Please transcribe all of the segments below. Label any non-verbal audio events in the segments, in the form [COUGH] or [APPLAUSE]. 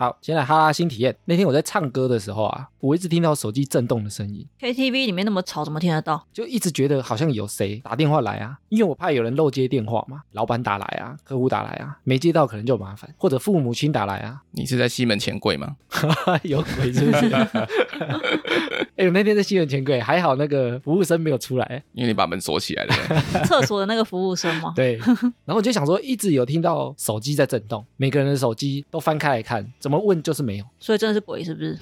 好，先来哈拉新体验。那天我在唱歌的时候啊，我一直听到手机震动的声音，KTV 里面那么吵，怎么听得到？就一直觉得好像有谁打电话来啊，因为我怕有人漏接电话嘛，老板打来啊，客户打来啊，没接到可能就麻烦，或者父母亲打来啊，你是在西门前柜吗？[LAUGHS] 有鬼是不是？[LAUGHS] 哎、我那天在西门前柜，还好那个服务生没有出来。因为你把门锁起来了。[LAUGHS] 厕所的那个服务生吗？对，然后我就想说，一直有听到手机在震动，每个人的手机都翻开来看，怎么问就是没有。所以真的是鬼是不是？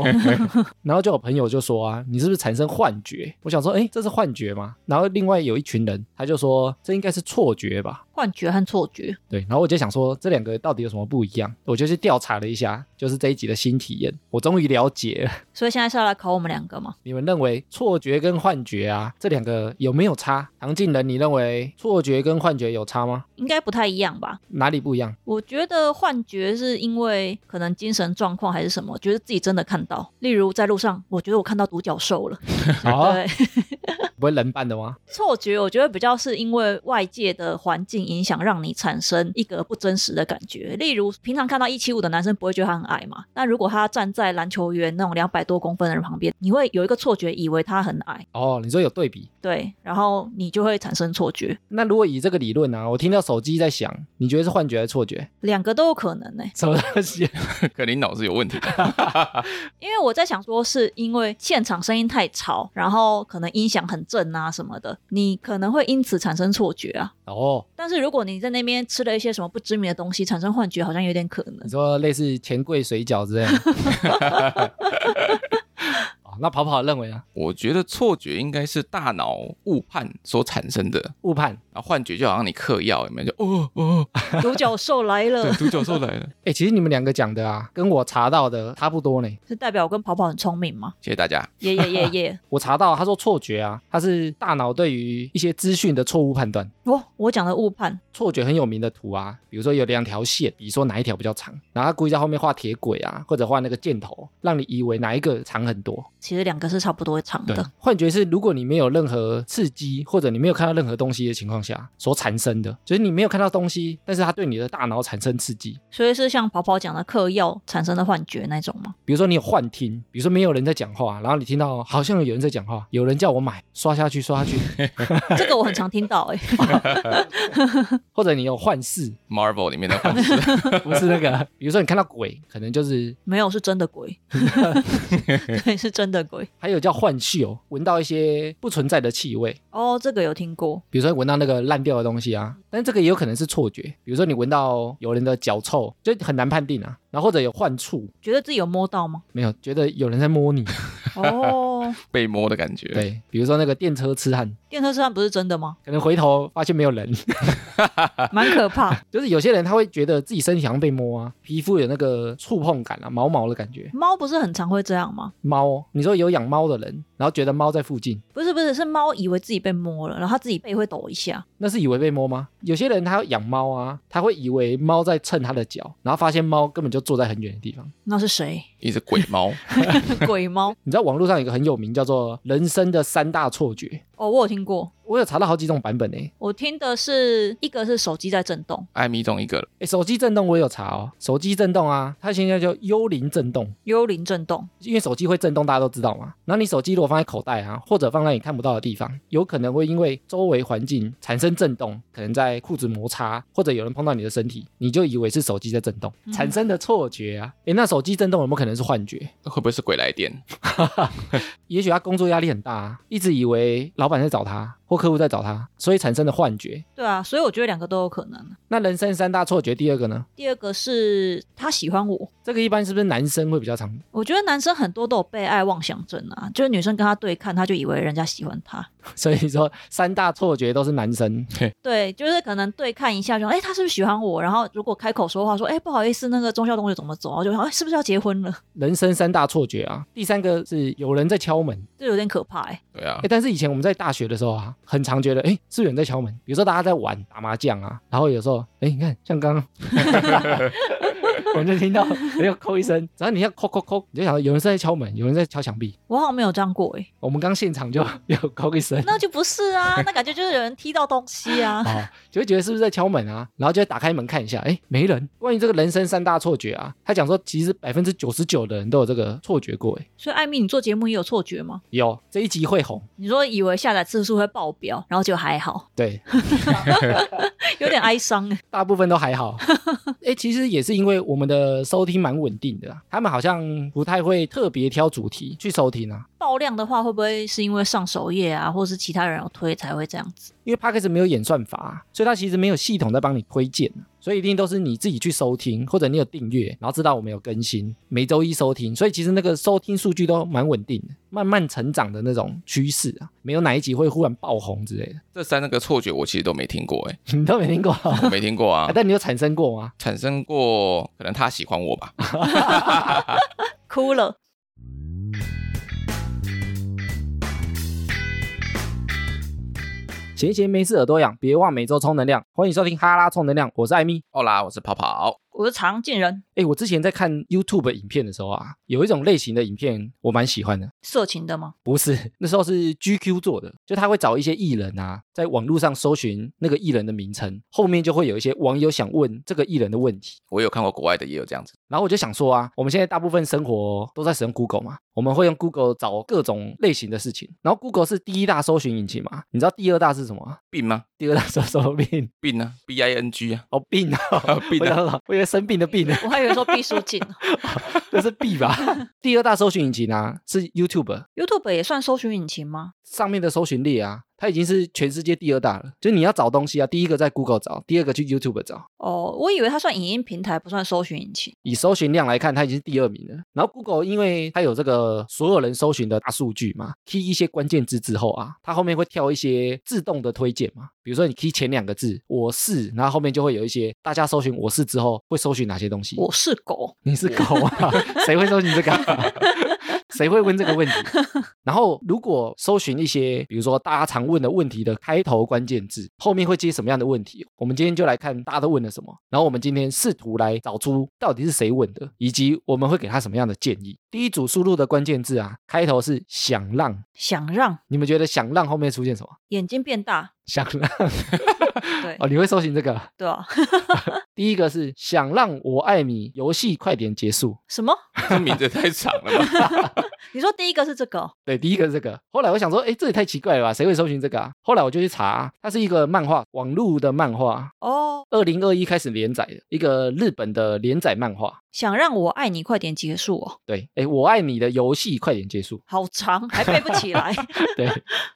[LAUGHS] 然后就有朋友就说啊，你是不是产生幻觉？我想说，哎，这是幻觉吗？然后另外有一群人，他就说这应该是错觉吧。幻觉和错觉，对，然后我就想说，这两个到底有什么不一样？我就去调查了一下，就是这一集的新体验，我终于了解了。[LAUGHS] 所以现在是要来考我们两个吗？你们认为错觉跟幻觉啊，这两个有没有差？唐静人，你认为错觉跟幻觉有差吗？应该不太一样吧？哪里不一样？我觉得幻觉是因为可能精神状况还是什么，觉得自己真的看到，例如在路上，我觉得我看到独角兽了。[LAUGHS] 哦，对，[LAUGHS] 不会人扮的吗？错觉我觉得比较是因为外界的环境影响，让你产生一个不真实的感觉。例如，平常看到一七五的男生不会觉得他很矮嘛，但如果他站在篮球员那种两百多公分的人旁边，你会有一个错觉，以为他很矮，哦，你说有对比。对，然后你就会产生错觉，那如果以这个理论呢、啊，我听到手机在响，你觉得是幻觉还是错觉？两个都有可能呢、什么东西？[LAUGHS] 可能你脑子有问题。[LAUGHS] 因为我在想说，是因为现场声音太吵，然后可能音响很震啊什么的，你可能会因此产生错觉啊。哦，但是如果你在那边吃了一些什么不知名的东西，产生幻觉，好像有点可能你。说类似钱柜水饺之类的。[LAUGHS] 哦那跑跑认为呢？我觉得错觉应该是大脑误判所产生的，误判。然后幻觉就好像你嗑药，有没有？就哦哦，独角兽来了对，，[LAUGHS] 独角兽来了。[LAUGHS] 哎、[LAUGHS] 其实你们两个讲的啊，跟我查到的差不多呢。是代表我跟跑跑很聪明吗？谢谢大家。耶耶耶耶！我查到他说错觉啊，它是大脑对于一些资讯的错误判断。哦，我讲的误判，错觉很有名的图啊，比如说有两条线，比如说哪一条比较长，然后他故意在后面画铁轨啊，或者画那个箭头，让你以为哪一个长很多。其实两个是差不多长的。，幻觉是如果你没有任何刺激，或者你没有看到任何东西的情况下所产生的，就是你没有看到东西，但是它对你的大脑产生刺激。所以是像跑跑讲的嗑药产生的幻觉那种吗？比如说你有幻听，比如说没有人在讲话，然后你听到好像有人在讲话，有人叫我买，刷下去刷下去，[LAUGHS] 这个我很常听到哎、[LAUGHS] 或者你有幻视，[LAUGHS] Marvel 里面的幻视，不是那个，比如说你看到鬼，可能就是没有是真的鬼，对，是真的鬼。还有叫幻嗅，闻到一些不存在的气味，哦，这个有听过。比如说闻到那个烂掉的东西啊，但这个也有可能是错觉，比如说你闻到有人的脚臭，就很难判定啊，然后或者有患处，觉得自己有摸到吗？没有觉得有人在摸你，[LAUGHS] 哦，被摸的感觉。对，比如说那个电车痴汉，电车痴汉不是真的吗？可能回头发现没有人，[LAUGHS] 蛮可怕。[LAUGHS] 就是有些人他会觉得自己身体好像被摸啊，皮肤有那个触碰感啊，毛毛的感觉。猫不是很常会这样吗？猫，你说有养猫的人，然后觉得猫在附近，不是不是，是猫以为自己被摸了，然后它自己背会抖一下。那是以为被摸吗？有些人他养猫啊，他会以为猫在蹭他的脚，然后发现猫根本就坐在很远的地方。那是谁？一只鬼猫，[LAUGHS] 鬼猫？[LAUGHS] 你知道网络上有一个很有名叫做“人生的三大错觉哦，我有听过。”，我有查到好几种版本诶。我听的是一个是手机在震动，艾米中一个了。诶，手机震动我也有查哦，手机震动啊，它现在叫幽灵震动，幽灵震动。因为手机会震动，大家都知道嘛。然后你手机如果放在口袋啊，或者放在你看不到的地方，有可能会因为周围环境产生震动，可能在裤子摩擦，或者有人碰到你的身体，你就以为是手机在震动，产生的错觉啊。诶，那手机震动有没有可能是幻觉？会不会是鬼来电？[LAUGHS] 也许他工作压力很大、啊，一直以为老板在找他或客户在找他，所以产生的幻觉。对啊，所以我觉得两个都有可能。那人生三大错觉，第二个呢？第二个是他喜欢我，这个一般是不是男生会比较常？我觉得男生很多都有被爱妄想症啊，就是女生跟他对看，他就以为人家喜欢他。所以说三大错觉都是男生。对，就是可能对看一下就，哎，他是不是喜欢我？然后如果开口说话说，哎，不好意思，那个中校同学怎么走？然后就说，哎，是不是要结婚了？人生三大错觉啊，第三个是有人在敲门。这有点可怕哎。对啊哎，，但是以前我们在大学的时候啊，很常觉得，哎，是有人在敲门？比如说大家在玩打麻将啊，然后有时候，哎，你看，像刚刚 [LAUGHS] 我们就听到没有扣一声，然后你要扣扣扣，你就想到有人是在敲门，有人在敲墙壁。我好像没有这样过诶，我们刚现场就 [LAUGHS] 有扣一声，那就不是啊，[LAUGHS] 那感觉就是有人踢到东西啊。哦，就会觉得是不是在敲门啊？然后就会打开门看一下，哎，没人。关于这个人生三大错觉啊，他讲说其实百分之九十九的人都有这个错觉过，哎，所以艾米，你做节目也有错觉吗？有这一集会红，你说以为下载次数会爆表，然后就还好，对，[LAUGHS] 有点哀伤哎。大部分都还好，哎，其实也是因为我我们的收听蛮稳定的啊，他们好像不太会特别挑主题去收听啊。爆量的话，会不会是因为上首页啊，或是其他人有推才会这样子？因为 p a c k a g e 没有演算法，所以它其实没有系统在帮你推荐，所以一定都是你自己去收听，或者你有订阅，然后知道我们有更新，每周一收听，所以其实那个收听数据都蛮稳定的，慢慢成长的那种趋势啊，没有哪一集会忽然爆红之类的。这三个错觉我其实都没听过，哎，你都没听过？我没听过啊，但你有产生过吗？[LAUGHS] 产生过，可能他喜欢我吧。[LAUGHS] [LAUGHS] 哭了。闲闲没事耳朵痒，别忘每周充能量。欢迎收听哈拉充能量，我是艾米。奥拉，我是跑跑。我是常见人。哎，我之前在看 YouTube 影片的时候啊，有一种类型的影片我蛮喜欢的。色情的吗？不是，那时候是 GQ 做的，就他会找一些艺人啊，在网络上搜寻那个艺人的名称，后面就会有一些网友想问这个艺人的问题。我有看过国外的，也有这样子。然后我就想说啊，我们现在大部分生活都在使用 Google 嘛，我们会用 Google 找各种类型的事情。然后 Google 是第一大搜寻引擎嘛，你知道第二大是什么？病吗？第二大是什么病？病啊？B I N G 啊？哦，病啊，病啊！[LAUGHS] 我生病的病呢。[LAUGHS] 我还以为说毕书尽，[LAUGHS] 这是 B 吧？[LAUGHS] 第二大搜寻引擎啊，是 YouTube。YouTube 也算搜寻引擎吗？上面的搜寻力啊。它已经是全世界第二大了，就是你要找东西啊，第一个在 Google 找，第二个去 YouTube 找。哦，我以为它算影音平台，不算搜寻引擎。以搜寻量来看，它已经是第二名了。然后 Google 因为它有这个所有人搜寻的大数据嘛，key 一些关键字之后啊，它后面会跳一些自动的推荐嘛。比如说你 key 前两个字“我是”，然后后面就会有一些大家搜寻“我是”之后会搜寻哪些东西。我是狗，你是狗啊？[LAUGHS] 谁会搜寻这个？[LAUGHS] 谁会问这个问题？[LAUGHS] 然后如果搜寻一些，比如说大家常问的问题的开头关键字，后面会接什么样的问题？我们今天就来看大家都问了什么，然后我们今天试图来找出到底是谁问的，以及我们会给他什么样的建议。第一组输入的关键字啊，开头是想让，想让，你们觉得想让后面出现什么？眼睛变大。想让，对 [LAUGHS] 哦，你会搜寻这个？对啊。[LAUGHS] 第一个是想让我爱你游戏快点结束。什么？这名字太长了吧？[LAUGHS] 你说第一个是这个？对，第一个是这个。后来我想说，哎，这也太奇怪了吧？谁会搜寻这个啊？后来我就去查，它是一个漫画，网络的漫画哦。二零二一开始连载的一个日本的连载漫画。想让我爱你快点结束哦。对，哎，我爱你的游戏快点结束。好长，还背不起来。对，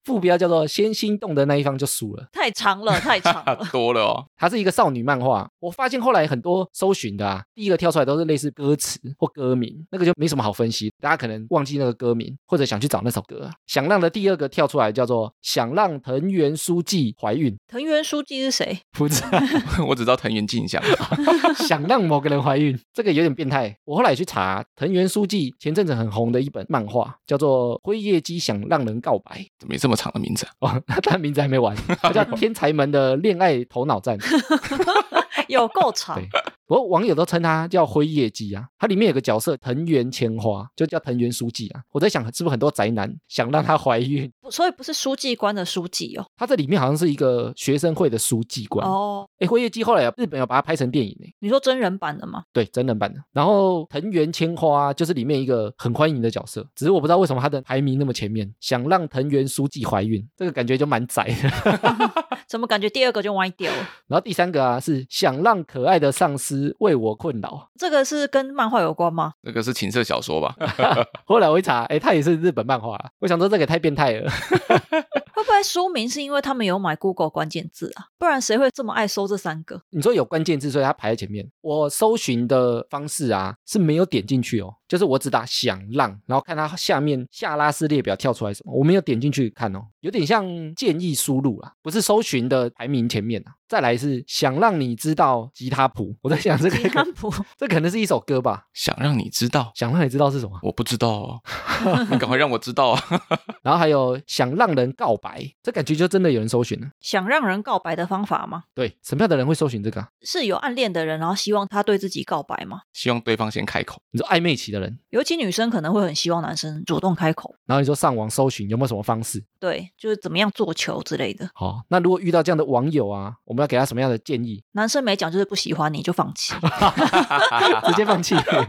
副标叫做先心动的那一方就输了。太长了，太长了，[LAUGHS] 多了哦。它是一个少女漫画。我发现后来很多搜寻的啊，第一个跳出来都是类似歌词或歌名，那个就没什么好分析。大家可能忘记那个歌名，或者想去找那首歌。想让的第二个跳出来叫做想让藤原书记怀孕。藤原书记是谁？不知道，[LAUGHS] 我只知道藤原静香。[LAUGHS] 想让某个人怀孕，这个有点变态。我后来也去查藤原书记前阵子很红的一本漫画，叫做《辉夜姬想让人告白》。怎么这么长的名字？哦，他名字还没完，叫《天才们的恋爱头脑战》。[LAUGHS] [LAUGHS] 有够长。不过网友都称他叫灰夜姬啊，它里面有个角色藤原千花，就叫藤原书记啊。我在想，是不是很多宅男想让她怀孕？所以不是书记官的书记哦。他这里面好像是一个学生会的书记官哦。哎，灰夜姬后来日本有把它拍成电影呢。你说真人版的吗？对，真人版的。然后藤原千花就是里面一个很欢迎的角色，只是我不知道为什么他的排名那么前面。想让藤原书记怀孕，这个感觉就蛮宅的。[LAUGHS] 怎么感觉第二个就歪掉了？[LAUGHS] 然后第三个啊，是想让可爱的上司为我困扰。这个是跟漫画有关吗？这个是情色小说吧？[LAUGHS] 后来我一查，哎，它也是日本漫画。我想说，这个太变态了。[LAUGHS] 会不会书名是因为他们有买 Google 关键字啊？不然谁会这么爱搜这三个？你说有关键字，所以它排在前面。我搜寻的方式啊是没有点进去哦，就是我只打想让，然后看它下面下拉式列表跳出来什么，我没有点进去看哦，有点像建议输入啦，不是搜寻的排名前面啊。再来是想让你知道吉他谱，我在想这个吉他谱这可能是一首歌吧？想让你知道，想让你知道是什么？我不知道哦，[LAUGHS] 你赶快让我知道啊！[LAUGHS] 然后还有想让人告白，这感觉就真的有人搜寻了。想让人告白的方法吗？对，什么样的人会搜寻这个、啊？是有暗恋的人，然后希望他对自己告白吗？希望对方先开口。你说暧昧期的人，尤其女生可能会很希望男生主动开口，然后你说上网搜寻有没有什么方式？对，就是怎么样做球之类的。好，那如果遇到这样的网友啊，我们要给他什么样的建议？男生没讲就是不喜欢你就放弃，[LAUGHS] 直接放弃。欸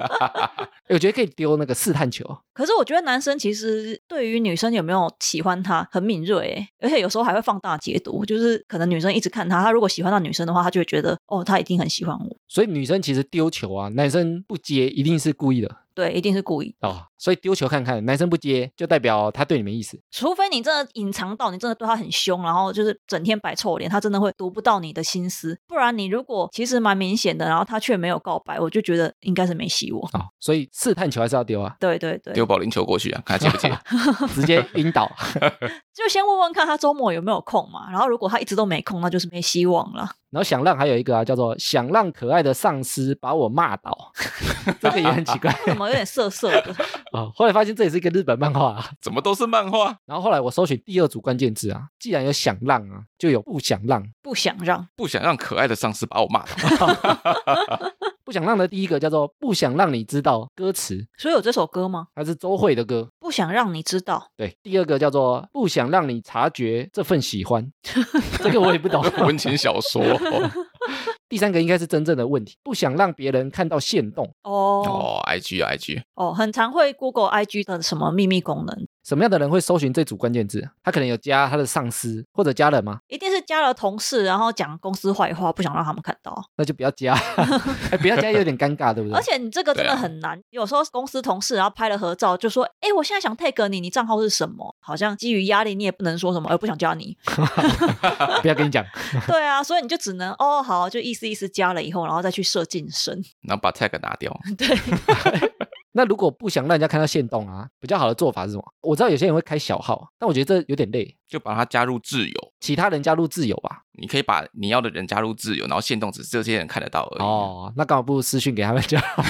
[LAUGHS] 我觉得可以丢那个试探球，可是我觉得男生其实对于女生有没有喜欢他很敏锐诶，而且有时候还会放大解读，就是可能女生一直看他，他如果喜欢到女生的话，他就会觉得哦，他一定很喜欢我，所以女生其实丢球啊，男生不接一定是故意的对，一定是故意。哦。所以丢球看看，男生不接就代表他对你没意思。除非你真的隐藏到你真的对他很凶，然后就是整天摆臭脸，他真的会读不到你的心思。不然你如果其实蛮明显的，然后他却没有告白，我就觉得应该是没希望。哦，所以试探球还是要丢啊，对对对，丢保龄球过去啊，看他接不接。[LAUGHS] 直接晕倒。[LAUGHS] 就先问问看他周末有没有空嘛。然后如果他一直都没空，那就是没希望了。然后想让还有一个啊，叫做想让可爱的上司把我骂倒，[LAUGHS] 这个也很奇怪为什么有点涩涩的？哦。后来发现这也是一个日本漫画啊。怎么都是漫画？然后后来我搜寻第二组关键字啊，既然有想让啊，就有不想让。不想让，不想让可爱的上司把我骂倒。[LAUGHS] [LAUGHS] 不想让的第一个叫做不想让你知道歌词，所以有这首歌吗？它是周蕙的歌。不想让你知道，对，第二个叫做不想让你察觉这份喜欢，[LAUGHS] 这个我也不懂。[LAUGHS] 温情小说 [LAUGHS] 第三个应该是真正的问题，不想让别人看到线动。哦哦，IG 啊 IG，哦，很常会 Google IG 的什么秘密功能，什么样的人会搜寻这组关键字？他可能有加他的上司或者家人吗？一定是加了同事，然后讲公司坏话，不想让他们看到。那就不要加，[LAUGHS] 哎，不要加有点尴尬，对不对？而且你这个真的很难，有时候公司同事然后拍了合照，就说：“哎，我现在想 tag 你，你账号是什么？”好像基于压力，你也不能说什么，而不想加你。[LAUGHS] 不要跟你讲，对啊，所以你就只能哦好，就意思意思加了以后，然后再去设晋升。然后把 tag 拿掉。[LAUGHS] 对，那如果不想让人家看到线动啊，比较好的做法是什么？我知道有些人会开小号，但我觉得这有点累。就把它加入自由，其他人加入自由吧。你可以把你要的人加入自由，然后限动只是这些人看得到而已。哦，那干嘛不如私讯给他们就好？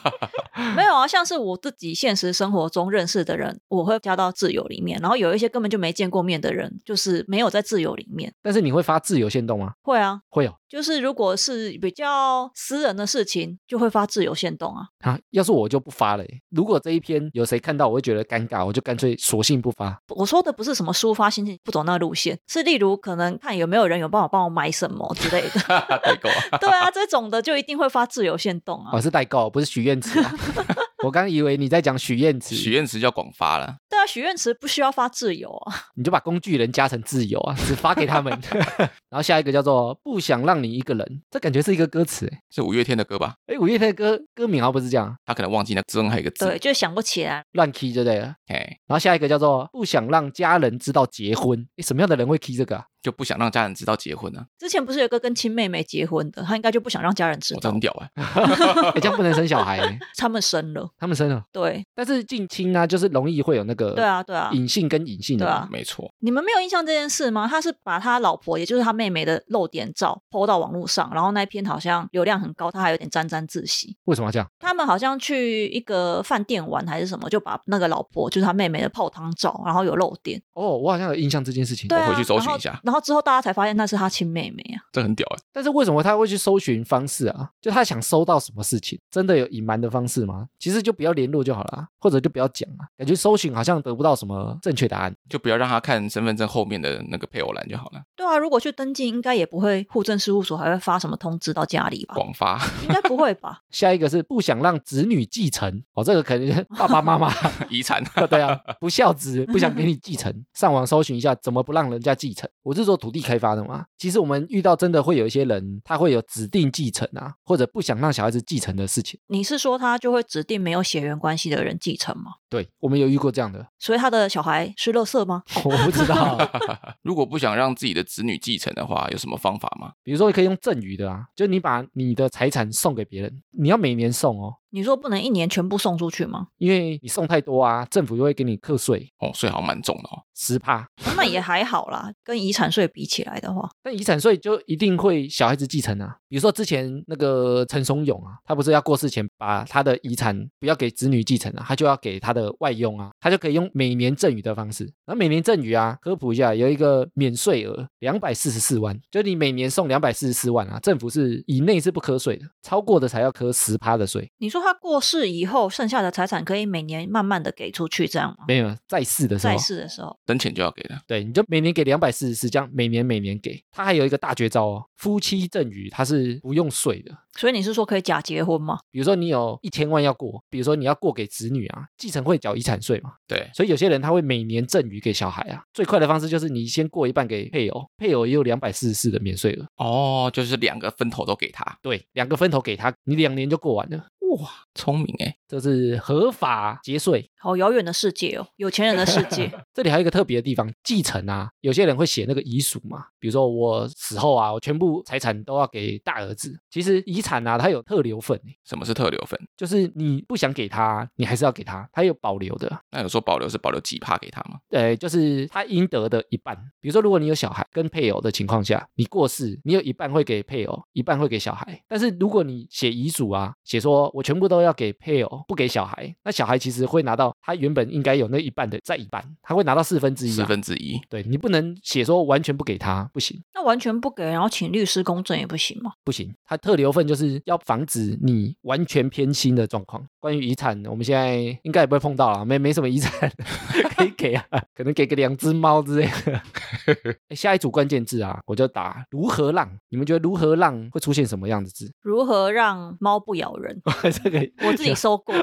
[LAUGHS] 没有啊，像是我自己现实生活中认识的人，我会加到自由里面，然后有一些根本就没见过面的人，就是没有在自由里面。但是你会发自由线动吗？会啊，会哦。就是如果是比较私人的事情，就会发自由限动啊。啊，要是我就不发了耶。如果这一篇有谁看到，我会觉得尴尬，我就干脆索性不发。我说的不是什么抒发心情，不走那路线，是例如可能看有没有人有办法帮我买什么之类的。代购啊，[LAUGHS] 对啊，这种的就一定会发自由限动啊我、。是代购，不是许愿池、啊。[LAUGHS] 我刚以为你在讲许愿池，许愿池叫广发了。对啊，许愿池不需要发自由啊。你就把工具人加成自由啊，只发给他们。[LAUGHS] 然后下一个叫做不想让你一个人，这感觉是一个歌词哎。是五月天的歌吧？哎，五月天的歌歌名好像不是这样，他可能忘记那之中还有一个字。对，就想不起来。乱 key 就对了。哎，然后下一个叫做不想让家人知道结婚，诶什么样的人会 key 这个啊？就不想让家人知道结婚啊，之前不是有个跟亲妹妹结婚的，他应该就不想让家人知道我这很，屌哎。哎，[LAUGHS] 这样不能生小孩欸，[LAUGHS] 他们生了。他们生了，对，但是近亲啊，就是容易会有那个对啊，对啊。隐性跟隐性的嘛。对啊没错，你们没有印象这件事吗？他是把他老婆，也就是他妹妹的露点照 PO 到网络上，然后那一篇好像流量很高，他还有点沾沾自喜。为什么要这样？他们好像去一个饭店玩还是什么，就把那个老婆就是他妹妹的泡汤照，然后有露点。哦，我好像有印象这件事情。对啊，回去搜寻然后一下然后之后大家才发现那是他亲妹妹啊。这很屌哎。但是为什么他会去搜寻方式啊？就他想搜到什么事情？真的有隐瞒的方式吗？其实就不要联络就好了啊，或者就不要讲啊。感觉搜寻好像得不到什么正确答案。就不要让他看身份证后面的那个配偶栏就好了。对啊，如果去登记，应该也不会户政事务所还会发什么通知到家里吧？广发应该不会吧？[LAUGHS] 下一个是不想让子女继承哦，这个肯定是爸爸妈妈 [LAUGHS] 遗产，[LAUGHS] 对啊，不孝子不想给你继承。上网搜寻一下怎么不让人家继承。我是做土地开发的嘛，其实我们遇到真的会有一些人，他会有指定继承啊，或者不想让小孩子继承的事情。你是说他就会指定没有血缘关系的人继承吗？对我们有遇过这样的，所以他的小孩是乐色吗？[LAUGHS] 我不知道。[LAUGHS] 如果不想让自己的子女继承的话，有什么方法吗？比如说可以用赠与的啊，就你把你的财产送给别人，你要每年送哦。你说不能一年全部送出去吗？因为你送太多啊，政府就会给你课税哦，税好像蛮重的哦。十趴。那也还好啦，跟遗产税比起来的话，但遗产税就一定会小孩子继承啊。比如说之前那个陈松勇啊，他不是要过世前把他的遗产不要给子女继承啊，他就要给他的外佣啊，他就可以用每年赠与的方式。然后每年赠与啊，科普一下，有一个免税额两百四十四万，就你每年送两百四十四万啊，政府是以内是不课税的，超过的才要课十趴的税。你说他过世以后，剩下的财产可以每年慢慢的给出去，这样吗？没有在世的时候在，世的时候，生前就要给的。对，你就每年给两百四十四，这样每年每年给。他还有一个大绝招哦，夫妻赠与他是不用税的。所以你是说可以假结婚吗？比如说你有一千万要过，比如说你要过给子女啊，继承会缴遗产税嘛，对，所以有些人他会每年赠与给小孩啊。最快的方式就是你先过一半给配偶，配偶也有两百四十四的免税额，哦，就是两个分头都给他。对，两个分头给他，你两年就过完了。哇，聪明哎！这是合法节税。好遥远的世界哦，有钱人的世界。[LAUGHS] 这里还有一个特别的地方，继承啊，有些人会写那个遗属嘛，比如说我死后啊，我全部财产都要给大儿子。其实遗产啊，它有特留份欸，什么是特留份？就是你不想给他，你还是要给他，他有保留的。那有说保留是保留几趴给他吗？呃，就是他应得的一半。比如说，如果你有小孩跟配偶的情况下，你过世，你有一半会给配偶，一半会给小孩。但是如果你写遗嘱啊，写说我全部都要给配偶，不给小孩，那小孩其实会拿到他原本应该有那一半的再一半，他会拿到四分之一、四啊。分之一。对你不能写说完全不给他，不行那完全不给，然后请律师公证也不行吗？不行。他特留份就是要防止你完全偏心的状况。关于遗产，我们现在应该也不会碰到了，没没什么遗产 [LAUGHS] 可以给啊，可能给个两只猫之类的。诶 [LAUGHS] 下一组关键字啊，我就打如何让，你们觉得如何让会出现什么样的字？如何让猫不咬人？[LAUGHS] 这个我自己搜过，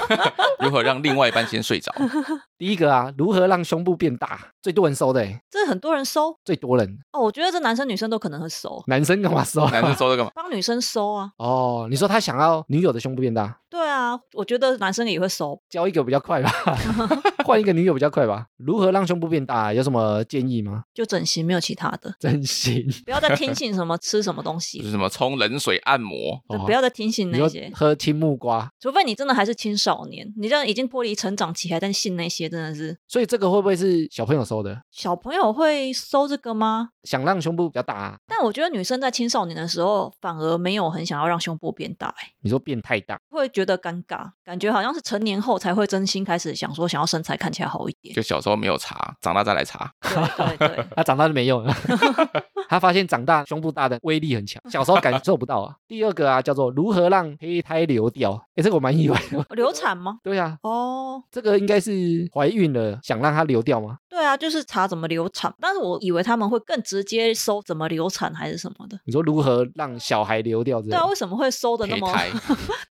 [LAUGHS] 如何让另外一半先睡着？[LAUGHS] 第一个啊，如何让胸部变大，最多人收的诶，这很多人收最多人，哦。我觉得这男生女生都可能很收，男生干嘛收？男生收这干嘛？帮女生收啊。哦，你说他想要女友的胸部变大，对啊，我觉得男生也会收。交一个比较快吧，[LAUGHS] 换一个女友比较快吧。如何让胸部变大？有什么建议吗？就整形没有其他的，整形，[LAUGHS] 不要再听信什么吃什么东西就是，什么冲冷水按摩？哦不要再听信那些，喝青木瓜，除非你真的还是青少年，你这样已经脱离成长期，还在信那些，真的是所以这个会不会是小朋友收的？小朋友会收这个吗？想让胸部比较大、啊，但我觉得女生在青少年的时候，反而没有很想要让胸部变大、欸，你说变太大，会觉得尴尬，感觉好像是成年后才会真心开始想说想要身材看起来好一点。就小时候没有查，长大再来查。对对对，[LAUGHS] 他长大就没用了。[LAUGHS] 他发现长大胸部大的威力很强，小时候感受不到啊。第二个啊，叫做如何让胚胎流掉，诶，这个我蛮意外的。流产吗？对啊，哦，这个应该是怀孕了，想让它流掉吗？对啊，就是查怎么流产，但是我以为他们会更直接搜怎么流产还是什么的。你说如何让小孩流掉之类对啊，为什么会搜的那么？[LAUGHS] 胚胎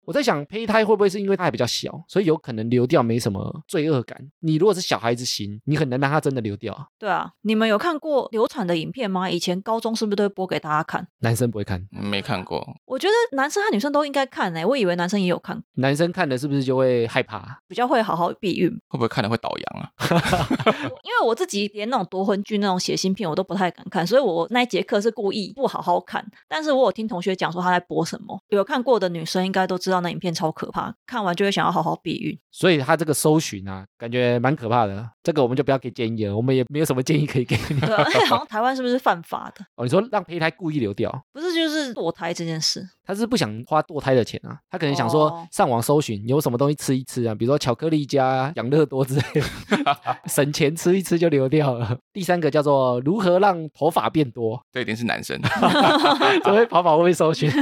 我在想，胚胎会不会是因为它还比较小，所以有可能流掉没什么罪恶感？你如果是小孩子型，你很难让他真的流掉啊。对啊，你们有看过流产的影片吗？以前高中是不是都会播给大家看？男生不会看，没看过，我觉得男生和女生都应该看呢、我以为男生也有看，男生看了是不是就会害怕？比较会好好避孕。会不会看了会倒阳啊？[LAUGHS] 因为我自己连那种夺魂剧那种血腥片我都不太敢看，所以我那一节课是故意不好好看。但是我有听同学讲说他在播什么，有看过的女生应该都知道那影片超可怕，看完就会想要好好避孕。所以他这个搜寻啊，感觉蛮可怕的。这个我们就不要给建议了，我们也没有什么建议可以给你。对啊，好像 [LAUGHS] 台湾是不是犯法的？哦，你说让胚胎故意流掉，不是就是堕胎这件事？他是不想花堕胎的钱啊，他可能想说哦上网搜寻有什么东西吃一吃啊，比如说巧克力加养乐多之类的，[LAUGHS] 省钱吃一吃就流掉了。第三个叫做如何让头发变多，这一定是男生。所以跑跑会不会搜寻？[LAUGHS]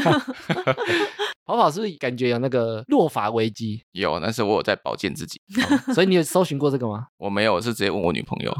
跑跑是不是感觉有那个落发危机？有，但是我有在保健自己。所以你有搜寻过这个吗？我没有，我是直接问我女朋友，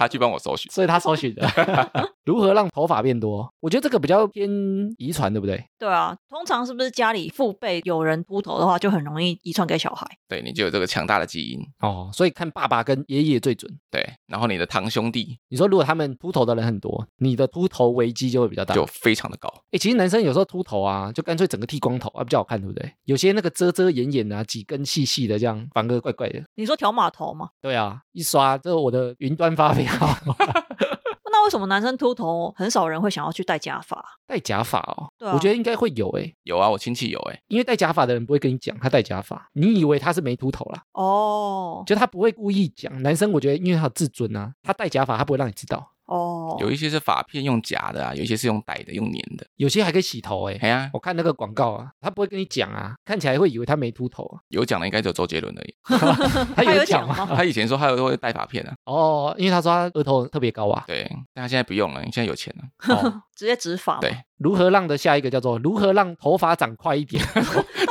她去帮我搜寻。所以他搜寻的 [LAUGHS] 如何让头发变多？我觉得这个比较偏遗传，对不对？对啊，通常是不是家里父辈有人秃头的话，就很容易遗传给小孩？对，你就有这个强大的基因。哦，所以看爸爸跟爷爷最准。对，然后你的堂兄弟你说如果他们秃头的人很多，你的秃头危机就会比较大。就非常的高。哎，其实男生有时候秃头啊，就干脆整个剃光头啊，比较好看，对不对？有些那个遮遮掩掩啊，几根细细的，这样反而怪怪的。你说条码头吗？对啊，一刷，这我的云端发票。[LAUGHS] 那为为什么男生秃头很少人会想要去戴假发？戴假发哦，对啊我觉得应该会有诶，有啊，我亲戚有诶、因为戴假发的人不会跟你讲他戴假发，你以为他是没秃头啦，哦就他不会故意讲。男生我觉得因为他有自尊啊，他戴假发他不会让你知道，哦，有一些是发片用假的啊，有一些是用戴的，用粘的。有些还可以洗头诶。哎呀，我看那个广告啊，他不会跟你讲啊，看起来会以为他没秃头啊，有讲的应该只有周杰伦而已。[LAUGHS] [LAUGHS] 他有有讲吗？他以前说他有会戴发片啊，哦，因为他说他额头特别高啊。对，但他现在不用了，现在有钱了。[LAUGHS] 哦，直接植发嘛。对，如何让的下一个叫做如何让头发长快一点，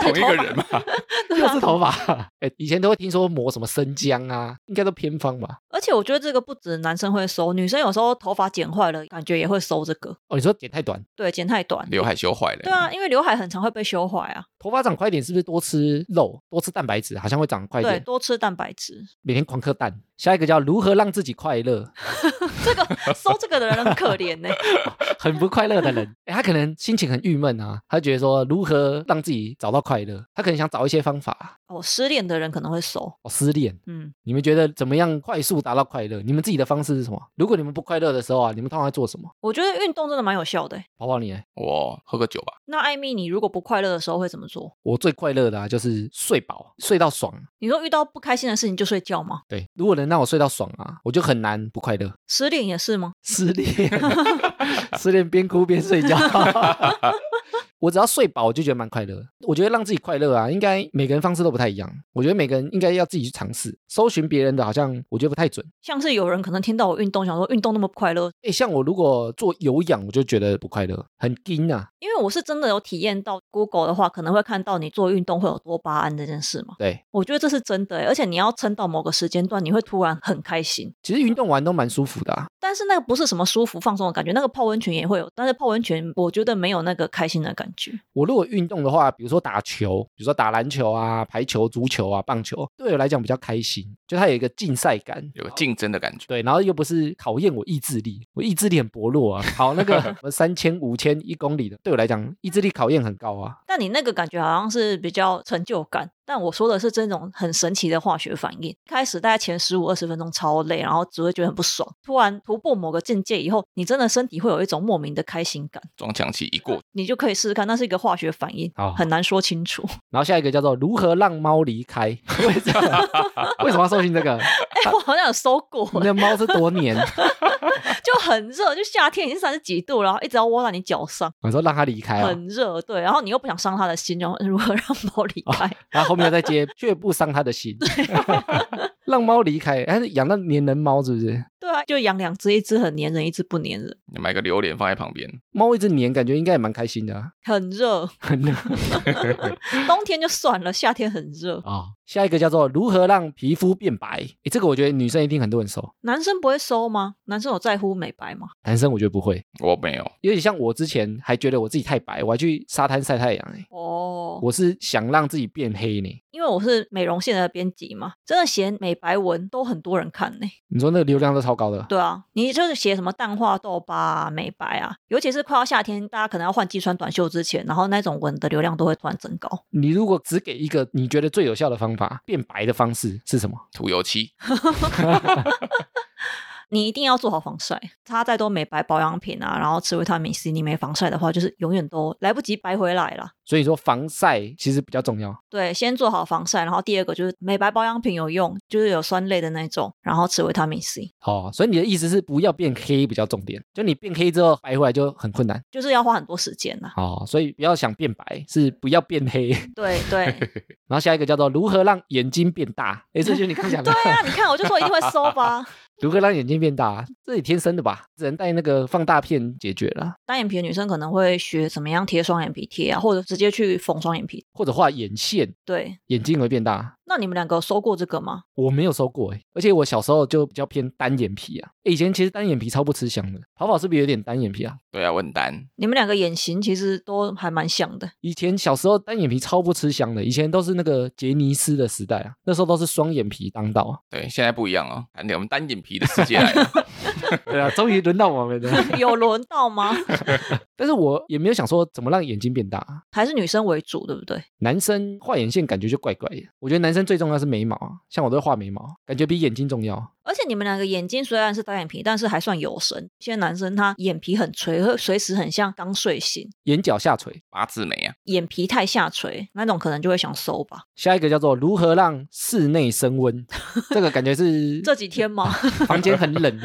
同一个人嘛，又是 [LAUGHS] 头发。哎，以前都会听说抹什么生姜啊，应该都偏方吧？而且我觉得这个不止男生会收，女生有时候头发剪坏了，感觉也会收这个。哦，你说剪太短，对，剪太短。刘海修坏了。对啊，因为刘海很常会被修坏啊。头发长快一点是不是多吃肉，多吃蛋白质，好像会长快一对，点？多吃蛋白质。每天狂嗑蛋。下一个叫如何让自己快乐，[LAUGHS] 这个收这个的人很可怜呢、[LAUGHS] 很不快乐的人，哎，他可能心情很郁闷啊，他觉得说如何让自己找到快乐，他可能想找一些方法。哦，失恋的人可能会熟。哦，失恋，嗯，你们觉得怎么样快速达到快乐？你们自己的方式是什么？如果你们不快乐的时候啊，你们通常会做什么？我觉得运动真的蛮有效的欸、跑跑你？我喝个酒吧，那艾米，你如果不快乐的时候会怎么做？我最快乐的啊，就是睡饱，睡到爽。你说遇到不开心的事情就睡觉吗？对，如果能让我睡到爽啊，我就很难不快乐。失恋也是吗？失恋，[LAUGHS] 失恋边哭边睡觉。[LAUGHS] 我只要睡饱，我就觉得蛮快乐。我觉得让自己快乐啊，应该每个人方式都不太一样。我觉得每个人应该要自己去尝试，搜寻别人的好像我觉得不太准。像是有人可能听到我运动，想说运动那么不快乐，诶，像我如果做有氧，我就觉得不快乐，很惊啊。因为我是真的有体验到 Google 的话，可能会看到你做运动会有多巴胺这件事嘛。对，我觉得这是真的欸，而且你要撑到某个时间段，你会突然很开心。其实运动完都蛮舒服的啊。但是那个不是什么舒服放松的感觉，那个泡温泉也会有，但是泡温泉我觉得没有那个开心的感觉。我如果运动的话，比如说打球，比如说打篮球啊、排球、足球啊、棒球，对我来讲比较开心，就它有一个竞赛感。有个竞争的感觉。对，然后又不是考验我意志力，我意志力很薄弱啊。跑那个 [LAUGHS] 什么三千、五千、一公里的，对我来讲意志力考验很高啊。但你那个感觉好像是比较成就感，但我说的是这种很神奇的化学反应。开始大概前十五二十分钟超累，然后只会觉得很不爽。突然突破某个境界以后，你真的身体会有一种莫名的开心感，撞墙期一过，你就可以试试看，那是一个化学反应好，很难说清楚。然后下一个叫做如何让猫离开？[LAUGHS] 为什么？为什么要搜寻这个？哎、我好像有搜过，你的猫是多黏？[LAUGHS] 就很热，就夏天已经三十几度了，然后一直要窝在你脚上，我说让他离开啊。很热，对，然后你又不想伤他的心，然后如何让猫离开？然后后面再接，却不伤他的心，[LAUGHS] [LAUGHS] 让猫离开。还是养那粘人猫是不是？对啊，就养两只，一只很粘人，一只不粘人，你买个榴莲放在旁边，猫一直黏，感觉应该也蛮开心的啊。很热。很热 [LAUGHS] 冬天就算了，夏天很热。啊、下一个叫做如何让皮肤变白？诶，这个我觉得女生一定很多人收，男生不会收吗？男生有在乎美白吗？男生我觉得不会。我没有。有点像我之前还觉得我自己太白，我还去沙滩晒太阳诶。哦，我是想让自己变黑呢。因为我是美容线的编辑嘛，真的嫌美白文都很多人看呢。你说那个流量都超高的，对啊，你就是写什么淡化痘疤啊、美白啊，尤其是快要夏天，大家可能要换季穿短袖之前，然后那种文的流量都会突然增高。你如果只给一个你觉得最有效的方法变白的方式是什么？涂油漆，[LAUGHS] [LAUGHS] 你一定要做好防晒，擦再多美白保养品啊，然后吃维他命 C，你没防晒的话，就是永远都来不及白回来了。所以说防晒其实比较重要。对，先做好防晒，然后第二个就是美白保养品有用，就是有酸类的那种，然后吃维他命 C，哦，所以你的意思是不要变黑比较重点，就你变黑之后白回来就很困难。就是要花很多时间呐、哦，所以不要想变白，是不要变黑。对对 [LAUGHS] 然后下一个叫做如何让眼睛变大？哎，这就是你刚讲的对，啊，你看我就说一定会收吧。如何让眼睛变大？这也天生的吧？只能戴那个放大片解决了，单眼皮的女生可能会学怎么样贴双眼皮贴啊，或者直接去缝双眼皮。或者画眼线，对，眼睛会变大。那你们两个收过这个吗？我没有收过诶，而且我小时候就比较偏单眼皮啊。诶以前其实单眼皮超不吃香的，跑跑是不是有点单眼皮啊？对啊，我很单，你们两个眼型其实都还蛮像的。以前小时候单眼皮超不吃香的，以前都是那个杰尼斯的时代啊，那时候都是双眼皮当道啊。对，现在不一样哦，我们单眼皮的世界来了。[LAUGHS] 对啊，终于轮到我们了。[LAUGHS] 有轮到吗？[LAUGHS] 但是我也没有想说怎么让眼睛变大啊。还是女生为主，对不对？男生画眼线感觉就怪怪的，我觉得男生最重要是眉毛啊，像我都会画眉毛，感觉比眼睛重要。而且你们两个眼睛虽然是单眼皮，但是还算有神。现在男生他眼皮很垂，会随时很像刚睡醒，眼角下垂。八字眉啊，眼皮太下垂，那种可能就会想收吧。下一个叫做如何让室内升温，[LAUGHS] 这个感觉是 [LAUGHS] 这几天吗？[LAUGHS] 房间很冷，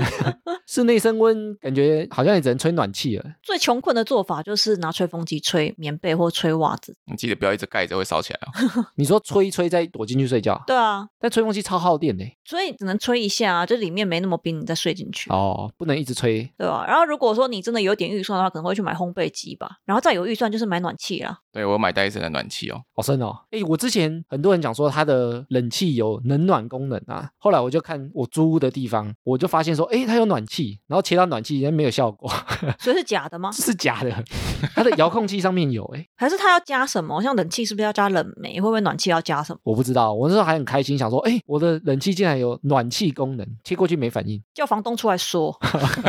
室内升温感觉好像也只能吹暖气了。最穷困的做法就是拿吹风机吹棉被或吹袜子。你记得不要一直盖着会烧起来哦。你说吹一吹再躲进去睡觉，对啊，但吹风机超耗电的所以只能吹一下啊，就里面没那么冰，你再睡进去。哦，不能一直吹。对吧？然后如果说你真的有点预算的话，可能会去买烘焙机吧。然后再有预算就是买暖气啦。对我有买戴森的暖气哦，好深哦！哎，我之前很多人讲说它的冷气有冷暖功能啊，后来我就看我租屋的地方，我就发现说，哎，它有暖气，然后切到暖气，但没有效果，[LAUGHS] 所以是假的吗？是假的。它的遥控器上面有，哎，还是它要加什么？像冷气是不是要加冷媒？会不会暖气要加什么？我不知道。我那时候还很开心，想说，哎，我的冷气竟然有暖气功能，切过去没反应，叫房东出来说。[LAUGHS]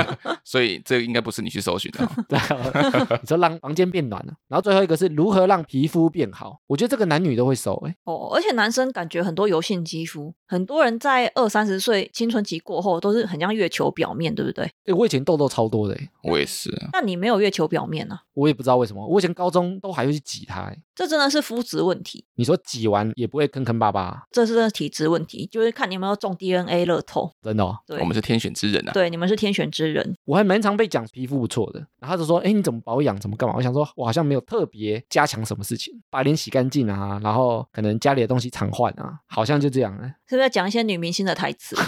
[LAUGHS] 所以这个应该不是你去搜寻的哦。[LAUGHS] 对啊，你说让房间变暖了，然后最后一个是如何让皮肤变好，我觉得这个男女都会搜，哎，哦，而且男生感觉很多油性肌肤，很多人在二三十岁青春期过后都是很像月球表面，对不对？哎，我以前痘痘超多的，哎，我也是啊，那你没有月球表面呢、我也不知道为什么，我以前高中都还会去挤它，哎，这真的是肤质问题，你说挤完也不会坑坑巴巴，这是真的体质问题，就是看你有没有中 DNA 乐透。真的、哦。对我，们是天选之人啊。对，你们是天选之人。我还蛮常被讲皮肤不错的，然后他就说，哎，你怎么保养，怎么干嘛？我想说，我好像没有特别加强什么事情，把脸洗干净啊，然后可能家里的东西常换啊，好像就这样，哎，是不是要讲一些女明星的台词？[LAUGHS]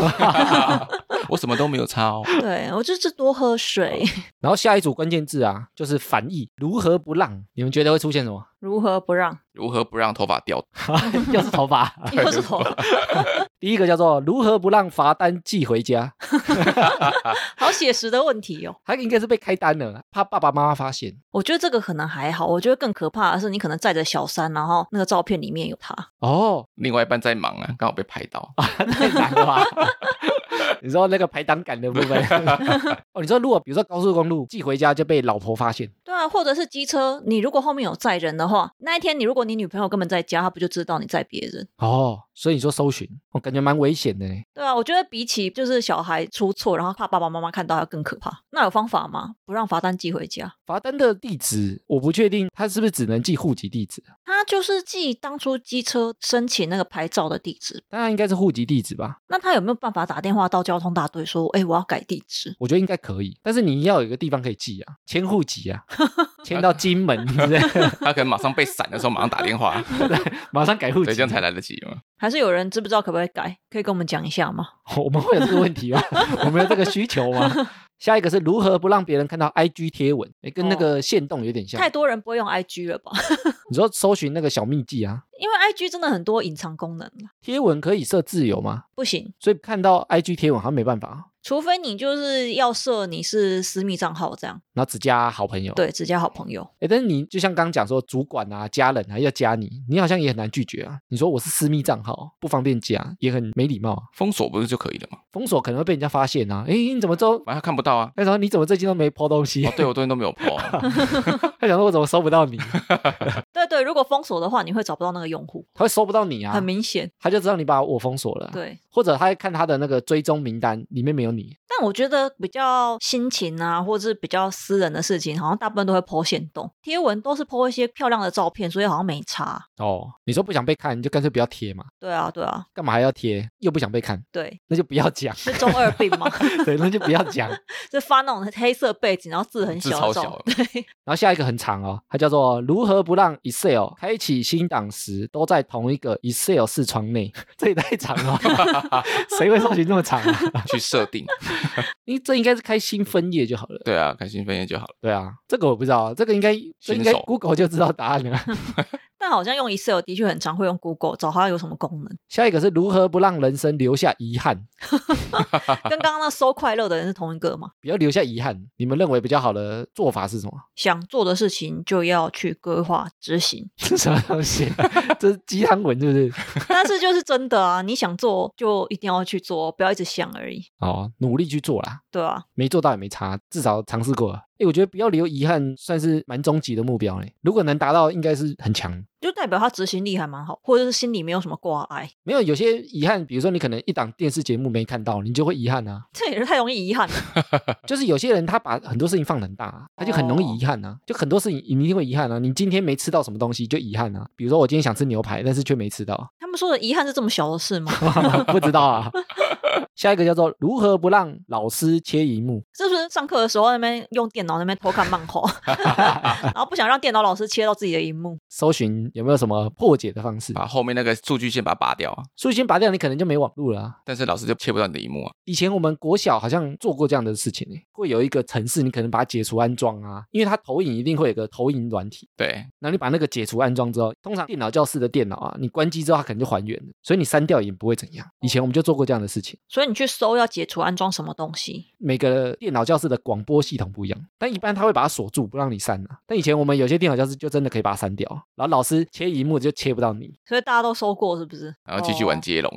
我什么都没有擦哦。对我就是多喝水，[LAUGHS] 然后下一组关键字啊，就是反义，如何不让？你们觉得会出现什么？如何不让？如何不让头发掉？[LAUGHS] 又是头发。又是头，第一个叫做如何不让罚单寄回家，[LAUGHS] 好写实的问题哦。他应该是被开单了，怕爸爸妈妈发现。我觉得这个可能还好，我觉得更可怕的是你可能载着小三，然后那个照片里面有他。哦，另外一半在忙啊，刚好被拍到。[LAUGHS] 太难了吧？你说那个排挡杆的部分，[LAUGHS] 哦，你说如果比如说高速公路寄回家就被老婆发现，对啊，或者是机车，你如果后面有载人的话，那一天你如果你女朋友根本在家，她不就知道你载别人？哦，所以你说搜寻，我、感觉蛮危险的呢。对啊，我觉得比起就是小孩出错，然后怕爸爸妈妈看到，要更可怕。那有方法吗？不让罚单寄回家？罚单的地址我不确定，他是不是只能寄户籍地址？他就是寄当初机车申请那个牌照的地址。当然应该是户籍地址吧，那他有没有办法打电话到交通大队说，哎，我要改地址？我觉得应该可以，但是你要有一个地方可以寄啊，迁户籍啊，迁到金门之类的，他可能马上被闪的时候马上打电话，[LAUGHS] 马上改户籍这样，才来得及嘛。还是有人知不知道可不可以改？可以跟我们讲一下吗？[LAUGHS] 我们会有这个问题吗？我们有这个需求吗？下一个是如何不让别人看到 IG 贴文，哎，跟那个线动有点像。太多人不会用 IG 了吧？[LAUGHS] 你说搜寻那个小秘技啊，因为 IG 真的很多隐藏功能了，贴文可以设自由吗？不行，所以看到 IG 贴文好像没办法，除非你就是要设你是私密账号这样，然后只加好朋友。，对，只加好朋友。哎，但是你就像刚刚讲说，主管啊、家人啊要加你，你好像也很难拒绝啊。你说我是私密账号，不方便加，也很没礼貌啊。封锁不是就可以了吗？封锁可能会被人家发现啊。哎，你怎么都？反正看不到啊。他说你怎么最近都没 po 东西？哦，对我最近都没有 po 啊。[LAUGHS] 他想说我怎么搜不到你？[LAUGHS] 对对，如果封锁的话，你会找不到那个用户，他会搜不到你啊很，明显。他就知道你把我封锁了啊。对，或者他会看他的那个追踪名单里面没有你。但我觉得比较心情啊，或者是比较私人的事情，好像大部分都会 po 线动，贴文都是 po 一些漂亮的照片，所以好像没差。哦，你说不想被看，你就干脆不要贴嘛，对啊，对啊，干嘛还要贴？又不想被看，对，那就不要讲。是中二病吗？[LAUGHS] 对，那就不要讲。[LAUGHS] 就发那种黑色背景，然后字很小超小对，然后下一个很长哦，它叫做如何不让 Excel 开启新档时都在同一个 Excel 视窗内，这也太长了，[LAUGHS] 谁会搜寻这么长啊？去设定。[LAUGHS] 因为这应该是开新分页就好了。对啊，开新分页就好了。对啊，这个我不知道，这个应该这应该 Google 就知道答案了。[LAUGHS] 但好像用 Excel 的确很常会用 Google 找它有什么功能，下一个是如何不让人生留下遗憾，[LAUGHS] 跟刚刚那搜快乐的人是同一个吗？不要留下遗憾。你们认为比较好的做法是什么？想做的事情就要去规划执行，是 [LAUGHS] 什么东西？[LAUGHS] 这是鸡汤文是不是？但是就是真的啊，你想做就一定要去做，不要一直想而已，哦，努力去做啦，对啊，没做到也没差，至少尝试过了。哎，我觉得不要留遗憾，算是蛮终极的目标嘞。如果能达到，应该是很强。就代表他执行力还蛮好，或者是心里没有什么挂碍。没有有些遗憾，比如说你可能一档电视节目没看到，你就会遗憾啊。[LAUGHS] 这也是太容易遗憾了。[LAUGHS] 就是有些人他把很多事情放很大，他就很容易遗憾啊。就很多事情你一定会遗憾啊。你今天没吃到什么东西就遗憾啊。比如说我今天想吃牛排，但是却没吃到。他们说的遗憾是这么小的事吗？[LAUGHS] 不知道啊。[LAUGHS] 下一个叫做如何不让老师切荧幕？是不是上课的时候那边用电脑那边偷看漫画，[LAUGHS] 然后不想让电脑老师切到自己的荧幕？搜寻有没有什么破解的方式？把后面那个数据线把它拔掉啊！数据线拔掉，你可能就没网络了。但是老师就切不到你的荧幕啊！以前我们国小好像做过这样的事情，会有一个程式，你可能把它解除安装啊，因为它投影一定会有个投影软体。对，然后你把那个解除安装之后，通常电脑教室的电脑啊，你关机之后它可能就还原了，所以你删掉也不会怎样。以前我们就做过这样的事情。所以你去搜要解除安装什么东西？每个电脑教室的广播系统不一样，但一般他会把它锁住，不让你删啊。但以前我们有些电脑教室就真的可以把它删掉，然后老师切荧幕就切不到你。所以大家都搜过是不是？然后继续玩接龙。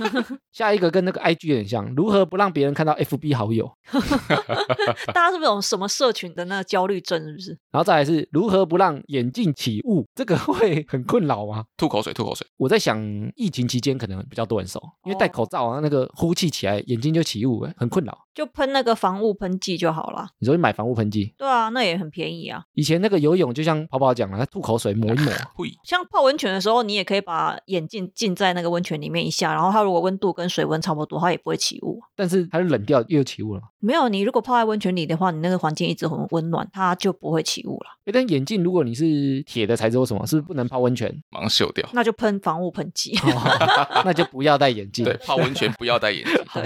[LAUGHS] 下一个跟那个 IG 有点像，如何不让别人看到 FB 好友？[LAUGHS] 大家是不是有什么社群的那个焦虑症？是不是？然后再来是如何不让眼镜起雾？这个 [LAUGHS] 会很困扰吗？吐口水，吐口水。我在想，疫情期间可能比较多人收，因为戴口罩啊，那个呼气起来眼睛就起雾，很困扰。就喷那个防雾喷剂就好了。你说买防雾喷剂？对啊，那也很便宜啊。以前那个游泳就像跑跑讲了，他吐口水抹一抹。[LAUGHS] 会。像泡温泉的时候，你也可以把眼镜浸在那个温泉里面一下，然后它如果温度跟水温差不多，它也不会起雾。但是它冷掉又起雾了。没有，你如果泡在温泉里的话，你那个环境一直很温暖，它就不会起雾了。哎，但眼镜如果你是铁的材质或什么，是不是不能泡温泉？马上锈掉。那就喷防雾喷剂。[LAUGHS] 那就不要戴眼镜。对，泡温泉不要戴眼镜。[LAUGHS] 对。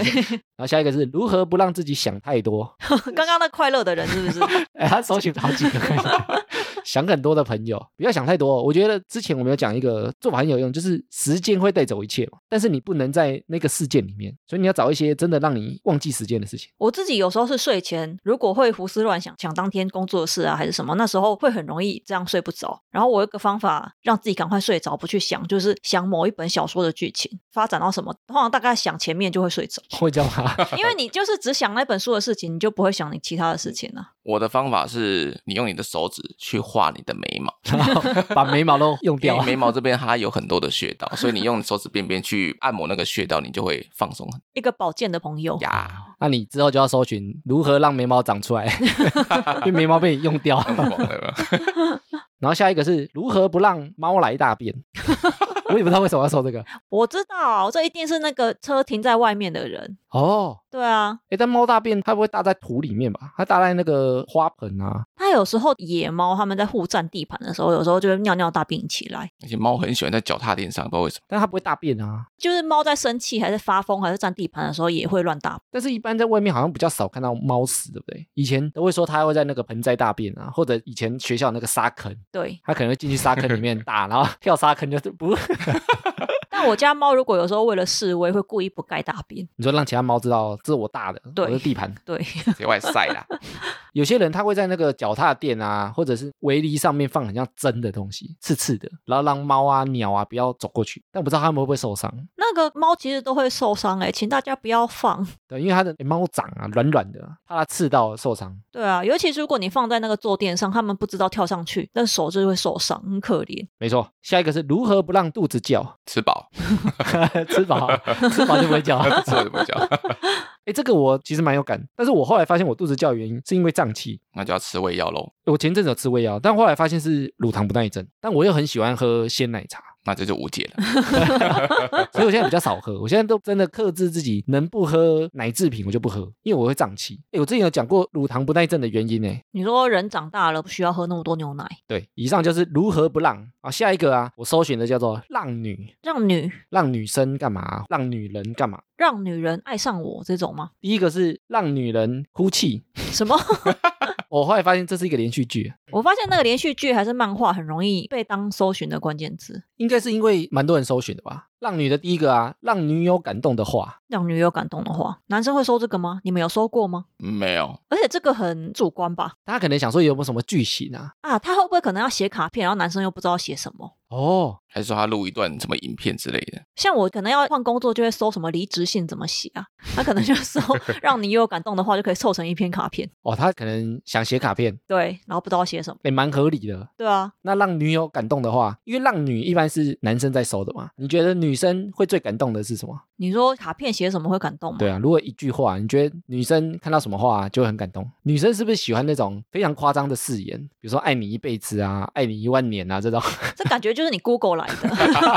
然后下一个是如何不让自己想太多？[LAUGHS] 刚刚那快乐的人是不是？[LAUGHS] 哎，他搜寻好几个。[LAUGHS] 想很多的朋友，不要想太多。我觉得之前我们有讲一个做法很有用，就是时间会带走一切嘛，但是你不能在那个事件里面，所以你要找一些真的让你忘记时间的事情。我自己有时候是睡前，如果会胡思乱想，想当天工作的事啊，还是什么，那时候会很容易这样睡不着。然后我有个方法让自己赶快睡着，不去想，就是想某一本小说的剧情发展到什么，通常大概想前面就会睡着。会这样吗？因为你就是只想那本书的事情，你就不会想你其他的事情了。我的方法是你用你的手指去画你的眉毛，[LAUGHS] 把眉毛都用掉。眉毛 [LAUGHS] 这边它有很多的穴道，所以你用手指边边去按摩那个穴道，你就会放松很。一个保健的朋友呀，那你之后就要搜寻如何让眉毛长出来，[LAUGHS] 因为眉毛被你用掉。然后下一个是如何不让猫来大便。我也不知道为什么要搜这个。我知道，这一定是那个车停在外面的人。哦，对啊。哎，但猫大便它不会大在土里面吧？它大在那个花盆啊。它有时候野猫它们在互占地盘的时候，有时候就会尿尿大便起来。而且猫很喜欢在脚踏垫上，不知道为什么。但它不会大便啊。就是猫在生气还是发疯还是占地盘的时候也会乱大。但是一般在外面好像比较少看到猫屎，对不对？以前都会说它会在那个盆栽大便啊，或者以前学校那个沙坑，对，它可能会进去沙坑里面 [LAUGHS] 大，然后跳沙坑就是不。但我家猫如果有时候为了示威，会故意不盖大便。你说让其他猫知道这是我大的，我的地盘，对，[LAUGHS] 别外晒啦。[LAUGHS] 有些人他会在那个脚踏垫啊，或者是围篱上面放很像针的东西，刺刺的，然后让猫啊、鸟啊不要走过去。但不知道它们会不会受伤。那个猫其实都会受伤哎，请大家不要放。对，因为它的猫掌啊软软的，怕它刺到受伤。对啊，尤其是如果你放在那个坐垫上，它们不知道跳上去，那手就会受伤，很可怜。没错，下一个是如何不让肚子叫？吃饱，[LAUGHS] 吃饱，[LAUGHS] 吃饱就不会叫，吃饱就不会叫。[LAUGHS] 哎，这个我其实蛮有感，但是我后来发现我肚子叫的原因是因为胀气，那就要吃胃药喽。我前阵子有吃胃药，但后来发现是乳糖不耐症，但我又很喜欢喝鲜奶茶。那这就无解了，[LAUGHS] 所以我现在比较少喝。我现在都真的克制自己，能不喝奶制品我就不喝，因为我会胀气。哎，我之前有讲过乳糖不耐症的原因呢。你说人长大了不需要喝那么多牛奶？对，以上就是如何不让啊。下一个啊，我搜寻的叫做让女，让女，让女生干嘛？让女人干嘛？让女人爱上我这种吗？第一个是让女人哭泣，什么？[LAUGHS] [LAUGHS] 我后来发现这是一个连续剧。我发现那个连续剧还是漫画很容易被当搜寻的关键词，应该是因为蛮多人搜寻的吧。让女的第一个啊，让女友感动的话，让女友感动的话，男生会搜这个吗？你们有搜过吗？没有，而且这个很主观吧？他可能想说有没有什么剧情啊？啊，他会不会可能要写卡片，然后男生又不知道写什么？哦，还是说他录一段什么影片之类的？像我可能要换工作，就会搜什么离职信怎么写啊，他可能就 [LAUGHS] 搜让你有感动的话，就可以凑成一篇卡片。哦，他可能想写卡片，对，然后不知道写什么。也蛮合理的。对啊，那让女友感动的话，因为让女一般是男生在收的嘛，你觉得女生会最感动的是什么？你说卡片写什么会感动吗？对啊，如果一句话，你觉得女生看到什么话就会很感动？女生是不是喜欢那种非常夸张的誓言，比如说爱你一辈子啊，爱你一万年啊这种？这感觉就是你 Google 来的。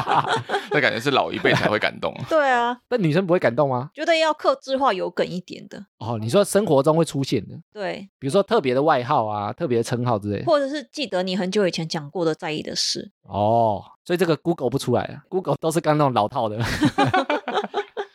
[LAUGHS] 那感觉是老一辈才会感动。[LAUGHS] 对啊，但女生不会感动吗？觉得要克制化有梗一点的。哦，你说生活中会出现的，对，比如说特别的外号啊，特别的称号之类的。或者是记得你很久以前讲过的在意的事。哦，所以这个 Google 不出来啊，Google 都是刚那种老套的。[LAUGHS]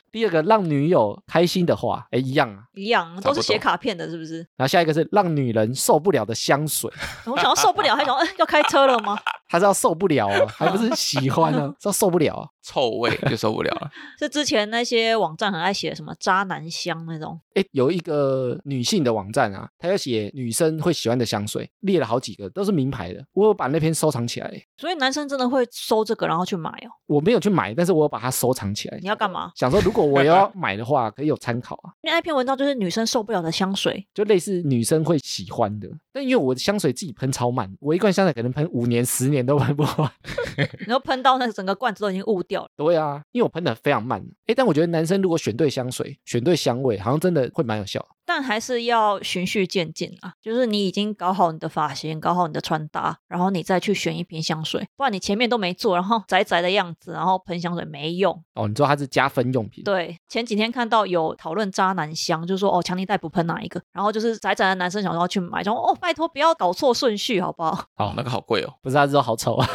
第二个让女友开心的话，哎，一样啊。一样都是写卡片的，是不是？然后下一个是让女人受不了的香水，我想要受不了，还想哎要开车了吗？她是要受不了啊，还不是喜欢呢，[LAUGHS] 是要受不了啊。臭味就受不了了。[LAUGHS] 是之前那些网站很爱写什么渣男香那种。哎，有一个女性的网站啊，她要写女生会喜欢的香水，列了好几个，都是名牌的。我有把那篇收藏起来，所以男生真的会收这个然后去买哦。我没有去买，但是我有把它收藏起来你。要干嘛？想说，如果我要买的话，可以有参考啊，因为那篇文章就是女生受不了的香水，就类似女生会喜欢的。但因为我的香水自己喷超慢，我一罐香水可能喷五年、十年都喷不完。[LAUGHS] 然后喷到那整个罐子都已经雾掉了。对啊，因为我喷的非常慢。哎，但我觉得男生如果选对香水、选对香味，好像真的会蛮有效。但还是要循序渐进啊，就是你已经搞好你的发型，搞好你的穿搭，然后你再去选一瓶香水，不然你前面都没做，然后宅宅的样子，然后喷香水没用。哦，你知道它是加分用品。对，前几天看到有讨论渣男香，就说哦，强尼戴普喷哪一个，然后就是宅宅的男生想说要去买，然后哦，拜托不要搞错顺序好不好？好哦，那个好贵哦。不是他说好丑啊。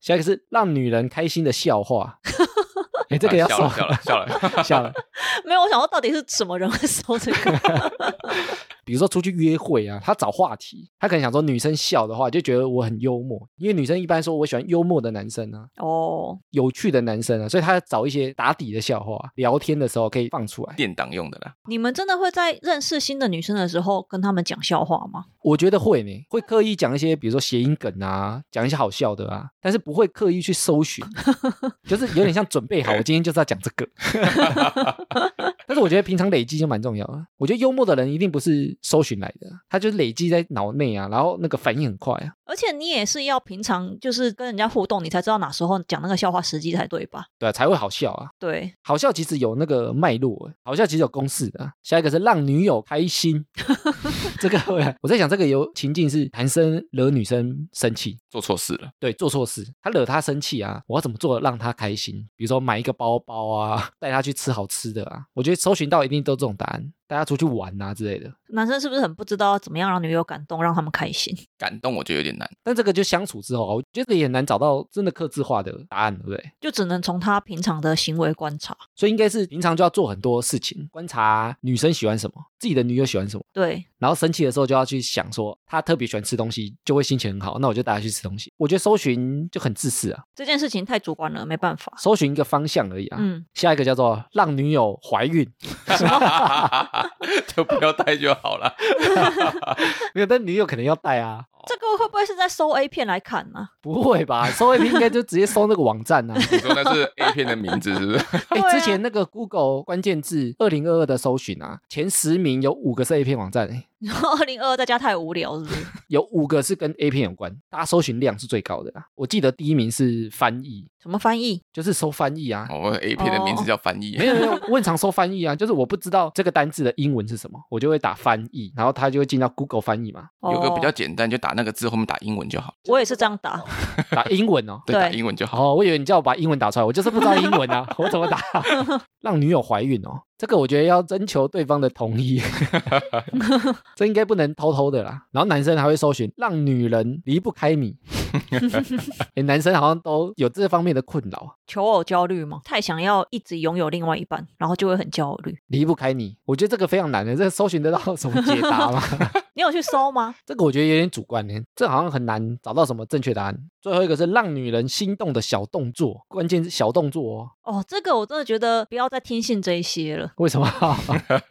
下一个是让女人开心的笑话。哎，这个要收啊笑了，笑了，笑了。[LAUGHS] 笑了。没有，我想说到底是什么人会收这个？[LAUGHS] 比如说出去约会啊，他找话题，他可能想说女生笑的话，就觉得我很幽默，因为女生一般说我喜欢幽默的男生啊，哦，有趣的男生啊，所以他找一些打底的笑话，聊天的时候可以放出来。垫档用的啦。你们真的会在认识新的女生的时候跟他们讲笑话吗？我觉得会呢，会刻意讲一些，比如说谐音梗啊，讲一些好笑的啊，但是不会刻意去搜寻，[LAUGHS] 就是有点像准备好，我今天就是要讲这个。[LAUGHS] 但是我觉得平常累积就蛮重要的。我觉得幽默的人一定不是搜寻来的，他就是累积在脑内啊，然后那个反应很快啊。而且你也是要平常就是跟人家互动，你才知道哪时候讲那个笑话时机才对吧？对啊，才会好笑啊。对，好笑其实有那个脉络，好笑其实有公式的啊。下一个是让女友开心，[LAUGHS] 这个会我在想这个有情境是男生惹女生生气，做错事了，对，做错事，他惹她生气啊，我要怎么做让她开心？比如说买一个包包啊，带她去吃好吃的啊。我觉得搜寻到一定都这种答案，带她出去玩啊之类的。男生是不是很不知道怎么样让女友感动，让他们开心？[LAUGHS] 感动我觉得有点难。但这个就相处之后啊，我觉得也很难找到真的克制化的答案，对不对？就只能从他平常的行为观察。所以应该是平常就要做很多事情，观察女生喜欢什么，自己的女友喜欢什么，对，然后生气的时候就要去想说她特别喜欢吃东西，就会心情很好，那我就带她去吃东西。我觉得搜寻就很自私啊，这件事情太主观了，没办法。搜寻一个方向而已啊。嗯，下一个叫做让女友怀孕，就不要带就好了。[LAUGHS] 没有，但女友可能要带啊。这个会不会是在搜 A 片来看呢、不会吧？搜 A 片应该就直接搜那个网站啊。[LAUGHS] 你说那是 A 片的名字是不是？[LAUGHS] 哎、之前那个 Google 关键字二零二二的搜寻啊，前十名有五个是 A 片网站、欸，然后二零二二在家太无聊，是不是？[LAUGHS] 有五个是跟 A 片有关，大家搜寻量是最高的啦。我记得第一名是翻译，什么翻译？就是搜翻译啊。哦，A 片的名字叫翻译没。有没有，[LAUGHS] 我很常搜翻译啊，就是我不知道这个单字的英文是什么，我就会打翻译，然后它就会进到 Google 翻译嘛，有个比较哦简单，就打那个字后面打英文就好。我也是这样打。打英文哦。[LAUGHS] 对，对打英文就好。哦，我以为你叫我把英文打出来，我就是不知道英文啊，我怎么打？让女友怀孕哦，这个我觉得要征求对方的同意，这应该不能偷偷的啦。然后男生还会搜寻让女人离不开你，[LAUGHS] 哎，男生好像都有这方面的困扰，求偶焦虑吗？太想要一直拥有另外一半，然后就会很焦虑。离不开你。我觉得这个非常难的，这个搜寻得到什么解答吗？你有去搜吗？[LAUGHS] 这个我觉得有点主观呢，这好像很难找到什么正确答案。最后一个是让女人心动的小动作，关键是小动作哦。哦，这个我真的觉得不要再听信这一些了。为什么？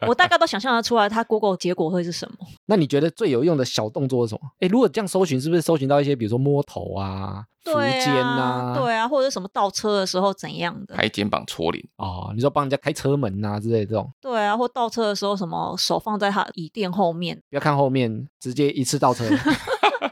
我大概都想象得出来，它 Google 结果会是什么。[LAUGHS] 那你觉得最有用的小动作是什么？哎，如果这样搜寻，是不是搜寻到一些，比如说摸头啊、扶对肩啊，对啊，或者什么倒车的时候怎样的，拍肩膀戳脸，哦，你说帮人家开车门呐、之类的这种，对啊，或倒车的时候什么手放在他椅垫后面。不要看后面，直接一次倒车，[LAUGHS]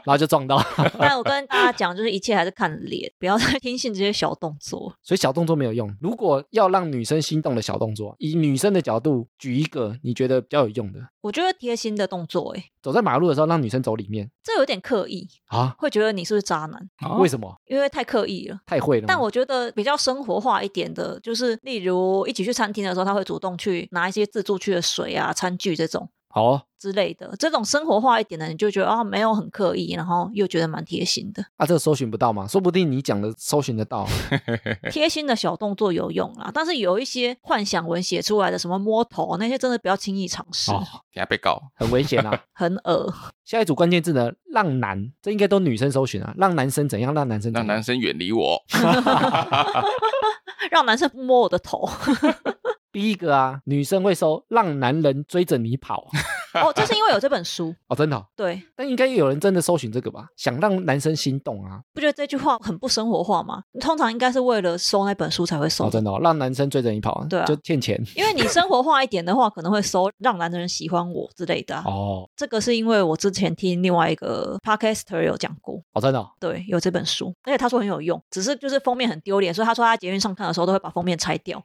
然后就撞到。[LAUGHS] 但我跟大家讲，就是一切还是看脸，不要再听信这些小动作。所以小动作没有用。如果要让女生心动的小动作，以女生的角度举一个你觉得比较有用的，我觉得贴心的动作，哎，走在马路的时候让女生走里面这有点刻意，啊？会觉得你是不是渣男？为什么？因为太刻意了。太会了？但我觉得比较生活化一点的，就是例如一起去餐厅的时候，他会主动去拿一些自助区的水啊、餐具这种好哦之类的。这种生活化一点的，你就觉得啊，没有很刻意，然后又觉得蛮贴心的。啊，这个搜寻不到吗？说不定你讲的搜寻得到。[LAUGHS] 贴心的小动作有用啦，但是有一些幻想文写出来的什么摸头那些，真的不要轻易尝试，哦，等下被告。很危险啊！[LAUGHS] 很恶。下一组关键字呢，让男，这应该都女生搜寻啊。让男生怎样？让男生怎样？让男生远离我，[LAUGHS] 让男生摸我的头。第一个啊，女生会搜让男人追着你跑 [LAUGHS] 哦，就是因为有这本书。[LAUGHS] 哦，真的哦、对，但应该有人真的搜寻这个吧？想让男生心动啊？不觉得这句话很不生活化吗？通常应该是为了收那本书才会收哦，真的、哦，让男生追着你跑，对啊就欠钱因为你生活化一点的话，可能会搜让男人喜欢我之类的、啊。[LAUGHS] 哦，这个是因为我之前听另外一个 podcaster 有讲过，哦，真的、哦，对，有这本书，而且他说很有用，只是就是封面很丢脸，所以他说他在捷运上看的时候都会把封面拆掉。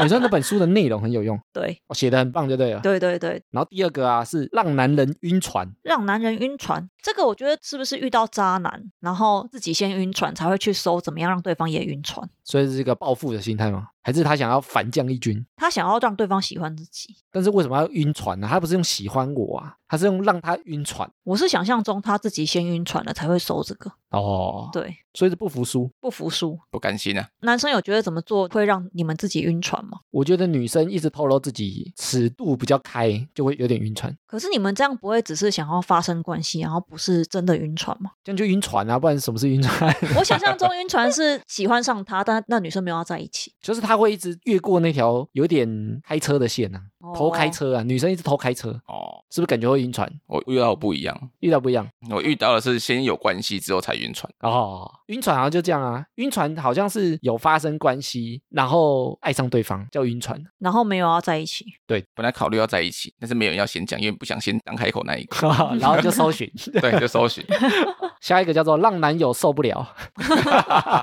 女生那本书的内容很有用，对，哦，写的很棒，就对了。对对对，然后第二个啊是让男人晕船，让男人晕船，这个我觉得是不是遇到渣男，然后自己先晕船，才会去搜怎么样让对方也晕船？所以是一个报复的心态吗？还是他想要反将一军？他想要让对方喜欢自己。但是为什么要晕船呢？他不是用喜欢我啊，他是用让他晕船我是想象中他自己先晕船了才会收这个，哦。，对，所以是不服输。不服输。不甘心啊！男生有觉得怎么做会让你们自己晕船吗？我觉得女生一直透露自己尺度比较开，就会有点晕船，可是你们这样不会只是想要发生关系，然后不是真的晕船吗？这样就晕船啊，不然什么是晕船？我想象中晕船是喜欢上他，但那女生没有要在一起。就是他会一直越过那条有点开车的线啊，偷开哦车啊，女生一直偷开车，哦，是不是感觉会晕船？我遇到不一样，遇到不一样我遇到的是先有关系之后才晕船。哦，晕船好像就这样啊，晕船好像是有发生关系，然后爱上对方叫晕船。然后没有要在一起。本来考虑要在一起，但是没有人要先讲，因为不想先当开口那一个。[LAUGHS] 然后就搜寻，[LAUGHS] 对，就搜寻。[LAUGHS] 下一个叫做让男友受不了，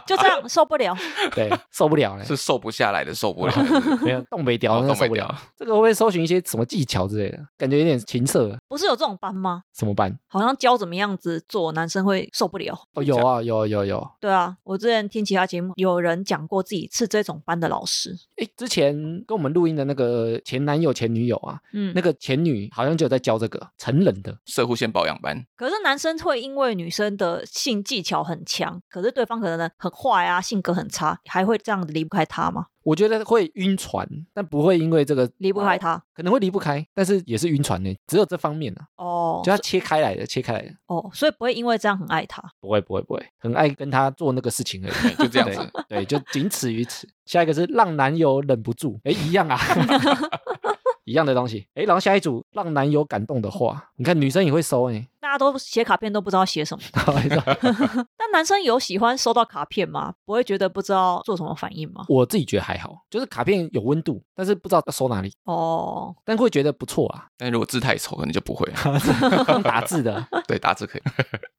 就这样受不了。[LAUGHS] 对，受不了了，[LAUGHS] 是瘦不下来的，受不了。[LAUGHS] 没有东北屌，哦那受不了。这个会不会搜寻一些什么技巧之类的？感觉有点情色，不是有这种班吗？什么班？好像教怎么样子做，男生会受不了。哦，有啊，有有有。对啊，我之前听其他节目，有人讲过自己是这种班的老师。哎，之前跟我们录音的那个前男友、前女友啊，嗯，那个前女好像就有在教这个成人的。射护线保养班，可是男生会因为女生的性技巧很强，可是对方可能很坏啊，性格很差，还会这样子离不开他吗？我觉得会晕船，但不会因为这个离不开他可能会离不开，但是也是晕船呢。只有这方面啊，哦就，他切开来的，切开来的，哦，所以不会因为这样很爱他。不会不会不会，很爱跟他做那个事情而已。对就这样子。对，对，就仅此于此。下一个是让男友忍不住，哎，一样啊，[LAUGHS] 一样的东西。哎，然后下一组让男友感动的话，你看女生也会收哎，大家都写卡片都不知道写什么，[LAUGHS] [LAUGHS] 但男生有喜欢收到卡片吗？不会觉得不知道做什么反应吗？我自己觉得还好，就是卡片有温度，但是不知道要收哪里，哦，但会觉得不错啊，但如果字太丑，可能就不会。[LAUGHS] 了打字的。对，打字可以。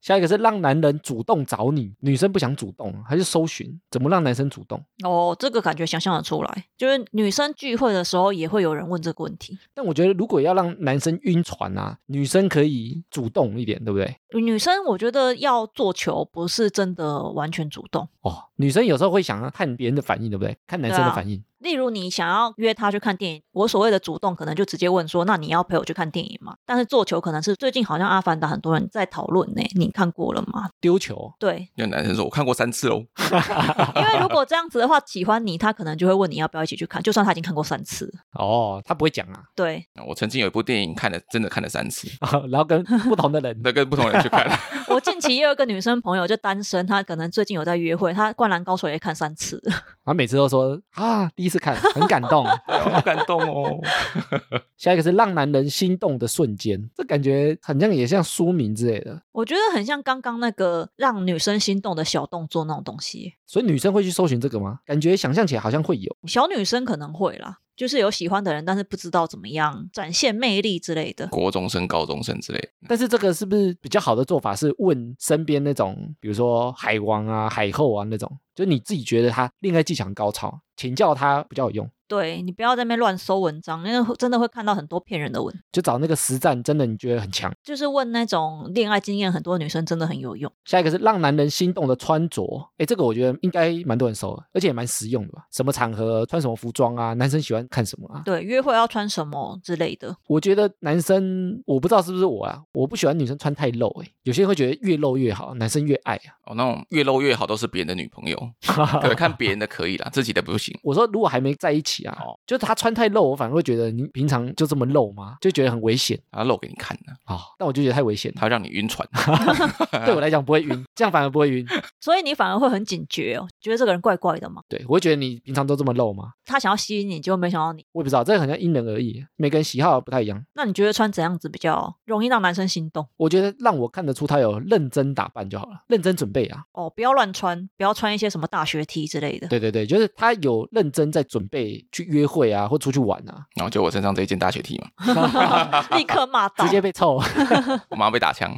下一个是让男人主动找你，女生不想主动，还是搜寻？怎么让男生主动？哦，这个感觉想象得出来，就是女生聚会的时候也会有人问这个问题。但我觉得如果要让男生晕船啊，女生可以主动一点，对不对？女生我觉得要做球不是真的完全主动，哦，女生有时候会想要看别人的反应，对不对？看男生的反应。例如你想要约他去看电影，我所谓的主动可能就直接问说，那你要陪我去看电影吗？但是做球可能是最近好像《阿凡达》很多人在讨论呢，你看过了吗？丢球，对，有男生说：“我看过三次喽。[LAUGHS] 因为如果这样子的话，喜欢你，他可能就会问你要不要一起去看，就算他已经看过三次。哦，他不会讲啊，对，我曾经有一部电影看了，真的看了三次，[LAUGHS] 然后跟不同的人，[LAUGHS] 对跟不同人去看。我近期也有一个女生朋友，就单身，她可能最近有在约会，她灌灌篮高手》也看三次，然后每次都说啊，第一次看很感动。[LAUGHS] 好感动哦。[LAUGHS] 下一个是让男人心动的瞬间，这感觉很像也像书名之类的，我觉得很像刚刚那个让女生心动的小动作那种东西。所以女生会去搜寻这个吗？感觉想象起来好像会有。小女生可能会啦，就是有喜欢的人，但是不知道怎么样展现魅力之类的。国中生、高中生之类的，但是这个是不是比较好的做法是问身边那种，比如说海王啊、海后啊那种，就你自己觉得他恋爱技巧很高超，请教他比较有用。对你不要在那边乱搜文章，因为会真的会看到很多骗人的文。就找那个实战，真的你觉得很强。就是问那种恋爱经验很多的女生，真的很有用。下一个是让男人心动的穿着，哎，这个我觉得应该蛮多人搜的，而且也蛮实用的吧？什么场合穿什么服装啊？男生喜欢看什么啊？对，约会要穿什么之类的。我觉得男生，我不知道是不是我啊，我不喜欢女生穿太露，哎，有些人会觉得越露越好，男生越爱啊。哦，那种越露越好都是别人的女朋友，[LAUGHS] 可能看别人的可以啦，自己的不行。我说如果还没在一起啊，哦就是他穿太露，我反而会觉得你平常就这么露吗？就觉得很危险他露给你看的，啊、但我就觉得太危险。他会让你晕船。[LAUGHS] 对我来讲不会晕，[LAUGHS] 这样反而不会晕。所以你反而会很警觉哦，觉得这个人怪怪的嘛。对我会觉得你平常都这么露吗？他想要吸引你，结果没想到你。我也不知道，这个好像因人而异，每个人喜好不太一样。那你觉得穿怎样子比较容易让男生心动？我觉得让我看得出他有认真打扮就好了，认真准备啊。哦，不要乱穿，不要穿一些什么大学 T 之类的。对对对，就是他有认真在准备去约会啊，或出去玩啊，然后就我身上这一件大学 T 嘛，立刻骂到直。接被臭。[LAUGHS] 我马上被打枪。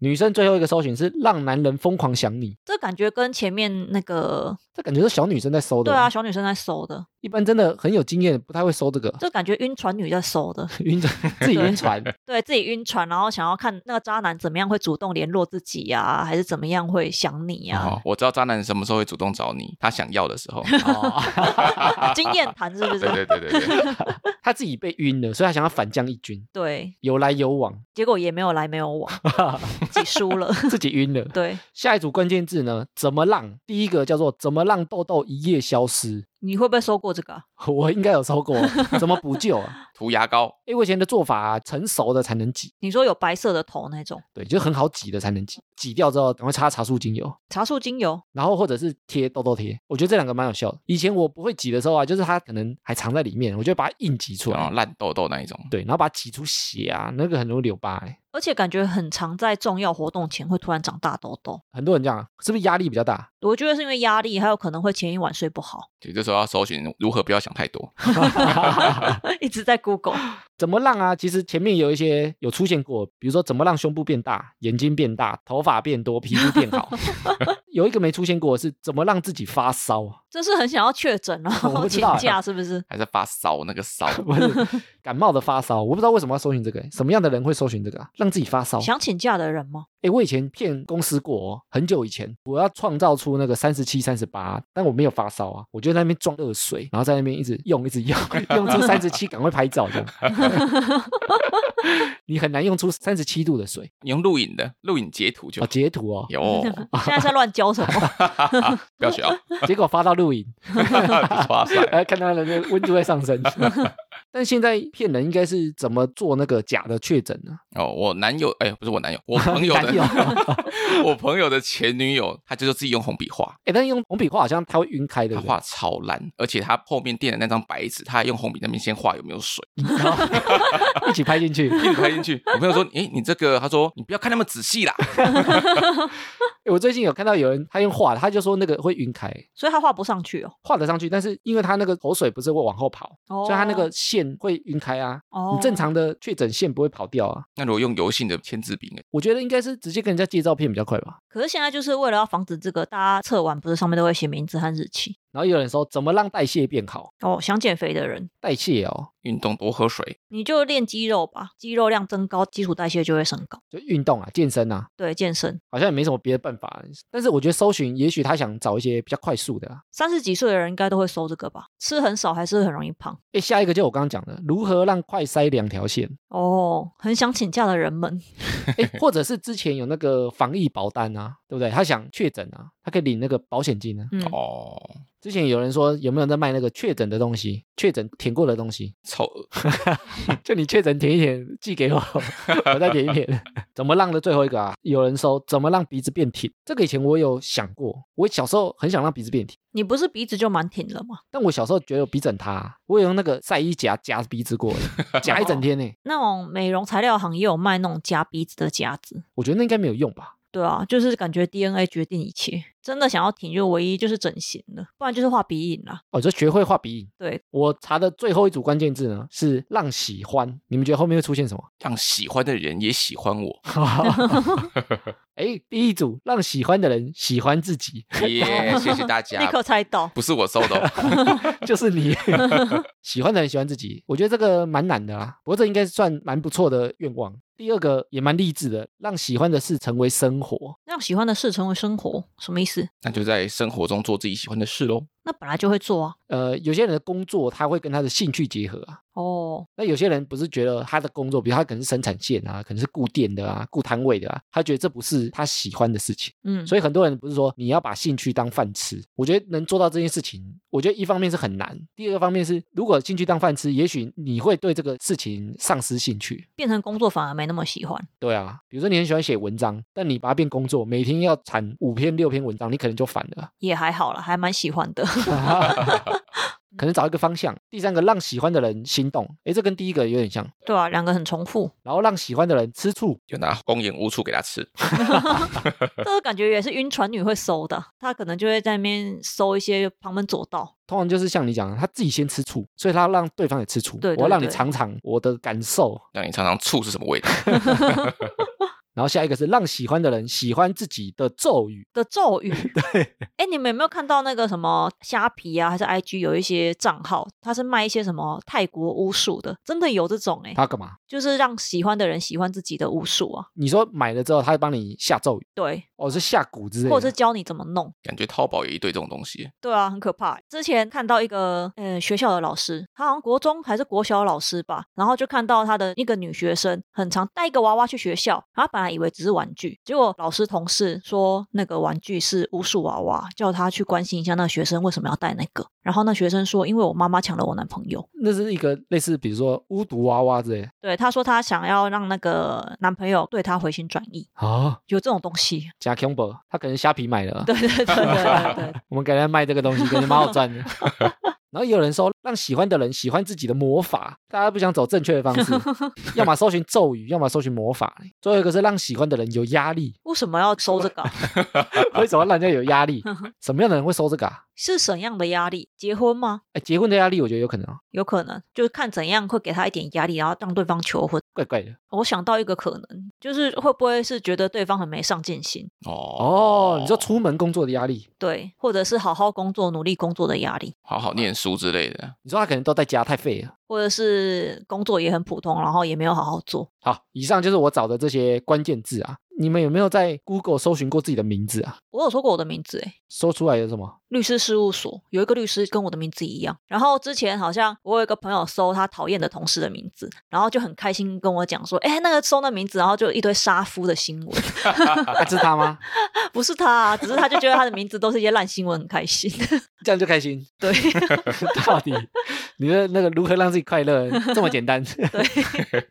女生最后一个搜寻是让男人疯狂想你，这感觉跟前面那个这感觉是小女生在搜的。对啊，，小女生在搜的，一般真的很有经验，不太会搜这个。这感觉晕船女在搜的，[LAUGHS] 晕船，自己晕船，[LAUGHS] 对自己晕船，然后想要看那个渣男怎么样会主动联络自己呀、还是怎么样会想你呀、哦，我知道渣男什么时候会主动找你，他想要的时候。哦，[LAUGHS] 经验谈是不是？对对对对对，他自己被晕了，所以他想要反将一军，对有来有往，结果也没有来没有往，自己输了。[LAUGHS] 自己晕了。对，下一组关键字呢？怎么让？第一个叫做怎么让痘痘一夜消失？你会不会收过这个啊、[LAUGHS] 我应该有收过，怎么补救啊？[LAUGHS] 涂牙膏，因为我以前的做法、啊，成熟的才能挤，你说有白色的头那种对，就很好挤的才能挤，挤掉之后赶快擦茶树精油，茶树精油，然后或者是贴痘痘贴，我觉得这两个蛮有效的。以前我不会挤的时候啊，就是它可能还藏在里面，我就把它硬挤出来，然后烂痘痘那一种。对，然后把它挤出血啊，那个很容易留疤、欸。而且感觉很常在重要活动前会突然长大痘痘。很多人这样啊，是不是压力比较大？我觉得是因为压力，还有可能会前一晚睡不好，就这时候要搜寻如何不要想太多。[LAUGHS] 一直在 Google。怎么让啊？其实前面有一些有出现过，比如说怎么让胸部变大、眼睛变大、头发变多、皮肤变好。[LAUGHS] 有一个没出现过是怎么让自己发烧啊？这是很想要确诊然我后请假，是不是？还在发烧那个烧，[LAUGHS] 不是 [LAUGHS] 感冒的发烧，我不知道为什么要搜寻这个、什么样的人会搜寻这个啊？让自己发烧？想请假的人吗？哎，我以前骗公司过哦，很久以前，我要创造出那个三十七、三十八，但我没有发烧啊，我就在那边装热水，然后在那边一直用、一直用，[LAUGHS] 用出三十七，赶快拍照这样。[LAUGHS] 你很难用出三十七度的水你用录影的，录影截图就哦，截图哦，有，[LAUGHS] 现在在乱教什么？[LAUGHS] 不要学啊！结果发到录影，哇塞，哎，看到人的温度在上升。但现在骗人应该是怎么做那个假的确诊呢？哦，我男友，哎，不是我男友，我朋友的，[LAUGHS] 我朋友的前女友，她就是自己用红笔画，哎，但是用红笔画好像她会晕开的，她画超烂，而且她后面垫的那张白纸，她还用红笔那边先画有没有水，然后一起拍进去。[LAUGHS] 一起拍进去。我朋友说，哎，你这个，他说你不要看那么仔细啦，[LAUGHS] 欸我最近有看到有人他用画的，他就说那个会晕开，所以他画不上去哦。画得上去，但是因为他那个口水不是会往后跑，哦所以他那个线会晕开啊。哦你正常的确诊线不会跑掉啊。那如果用油性的签字笔呢？我觉得应该是直接跟人家借照片比较快吧。可是现在就是为了要防止这个，大家测完不是上面都会写名字和日期然后有人说怎么让代谢变好？哦。想减肥的人，代谢哦，运动多喝水，你就练肌肉吧，肌肉量增高，基础代谢就会升高。就运动啊，健身啊，对，健身。好像也没什么别的办法。但是我觉得搜寻，也许他想找一些比较快速的、啊。三十几岁的人应该都会搜这个吧？吃很少还是很容易胖哎，下一个就我刚刚讲的，如何让快塞两条线？哦。很想请假的人们，哎，或者是之前有那个防疫保单啊，对不对？他想确诊啊，他可以领那个保险金啊。嗯，哦，之前有人说有没有人在卖那个确诊的东西，确诊舔过的东西，丑恶，[LAUGHS] 就你确诊舔一舔寄给我，[LAUGHS] 我再舔一舔。[LAUGHS] 怎么让的最后一个啊？有人说怎么让鼻子变挺，这个以前我有想过，我小时候很想让鼻子变挺。你不是鼻子就蛮挺了吗？但我小时候觉得我鼻子很塌，我有用那个晒衣夹夹鼻子过的，夹一整天呢。那种美容材料行也有卖那种夹鼻子的夹子。我觉得那应该没有用吧？对啊，就是感觉 DNA 决定一切，真的想要挺，就唯一就是整形了，不然就是画鼻影啦。哦，就学会画鼻影。对，我查的最后一组关键字呢是让喜欢，你们觉得后面会出现什么？让喜欢的人也喜欢我 [LAUGHS] [LAUGHS] 哎，第一组让喜欢的人喜欢自己，耶！谢谢大 [LAUGHS] 家立家，刻猜到。不是我搜的哦，就是你喜欢的人喜欢自己，我觉得这个蛮难的啦，不过这应该算蛮不错的愿望。第二个也蛮励志的，让喜欢的事成为生活。让喜欢的事成为生活，什么意思？那就在生活中做自己喜欢的事喽。那本来就会做啊。呃，有些人的工作他会跟他的兴趣结合啊，哦，那有些人不是觉得他的工作，比如他可能是生产线啊，可能是顾店的啊，顾摊位的啊，他觉得这不是他喜欢的事情。嗯，所以很多人不是说你要把兴趣当饭吃，我觉得能做到这件事情，我觉得一方面是很难，第二个方面是如果兴趣当饭吃，也许你会对这个事情丧失兴趣。变成工作反而没那么喜欢。对啊，比如说你很喜欢写文章，但你把它变工作，每天要产五篇六篇文章，你可能就烦了。也还好了，还蛮喜欢的。[LAUGHS] 可能找一个方向。第三个，让喜欢的人心动，诶，这跟第一个有点像。对啊，两个很重复，然后让喜欢的人吃醋，就拿公盐无醋给他吃，[LAUGHS] 这个感觉也是晕船女会搜的，她可能就会在那边搜一些旁门左道。通常就是像你讲的，他自己先吃醋，所以他让对方也吃醋。对对我要让你对尝尝我的感受。让你尝尝醋是什么味道。[LAUGHS] 然后下一个是让喜欢的人喜欢自己的咒语。的咒语。[LAUGHS] 对，哎，你们有没有看到那个什么虾皮啊，还是 IG 有一些账号，他是卖一些什么泰国巫术的，真的有这种哎、他干嘛？就是让喜欢的人喜欢自己的巫术啊。你说买了之后，他会帮你下咒语，对，哦，是下蛊之类的，或者是教你怎么弄。感觉淘宝有一堆这种东西，对啊，很可怕。之前看到一个呃学校的老师，他好像国中还是国小老师吧，然后就看到他的一个女学生很常带一个娃娃去学校，然后本来以为只是玩具，结果老师同事说那个玩具是巫术娃娃，叫他去关心一下那个学生为什么要带那个。然后那学生说，因为我妈妈抢了我男朋友。那是一个类似，比如说巫毒娃娃之类对，他说他想要让那个男朋友对他回心转意，啊。有这种东西。假 combo，他可能虾皮买的，对对对对对对，[LAUGHS] 我们给他卖这个东西，感觉蛮好赚的。[LAUGHS] 然后也有人说，让喜欢的人喜欢自己的魔法，大家不想走正确的方式，[LAUGHS] 要么搜寻咒语，要么搜寻魔法。最后一个是让喜欢的人有压力，为什么要收这个啊、[LAUGHS] 为什么让人家有压力？[LAUGHS] 什么样的人会收这个啊？是怎样的压力？结婚吗？哎，结婚的压力，我觉得有可能哦，有可能，就是看怎样会给他一点压力，然后让对方求婚。怪怪的。我想到一个可能，就是会不会是觉得对方很没上进心，哦哦，你说出门工作的压力，对，或者是好好工作、努力工作的压力，好好念书之类的，你说他可能都在家太废了。或者是工作也很普通，然后也没有好好做。好，以上就是我找的这些关键字啊。你们有没有在 Google 搜寻过自己的名字啊？我有搜过我的名字，诶，搜出来有什么？律师事务所有一个律师跟我的名字一样。然后之前好像我有一个朋友搜他讨厌的同事的名字，然后就很开心跟我讲说，哎，那个搜那名字，然后就有一堆杀夫的新闻，[LAUGHS] 啊，是他吗？[LAUGHS] 不是他啊，只是他就觉得他的名字都是一些烂新闻，很开心。[LAUGHS] 这样就开心。对到底你的那个如何让自己快乐这么简单？对，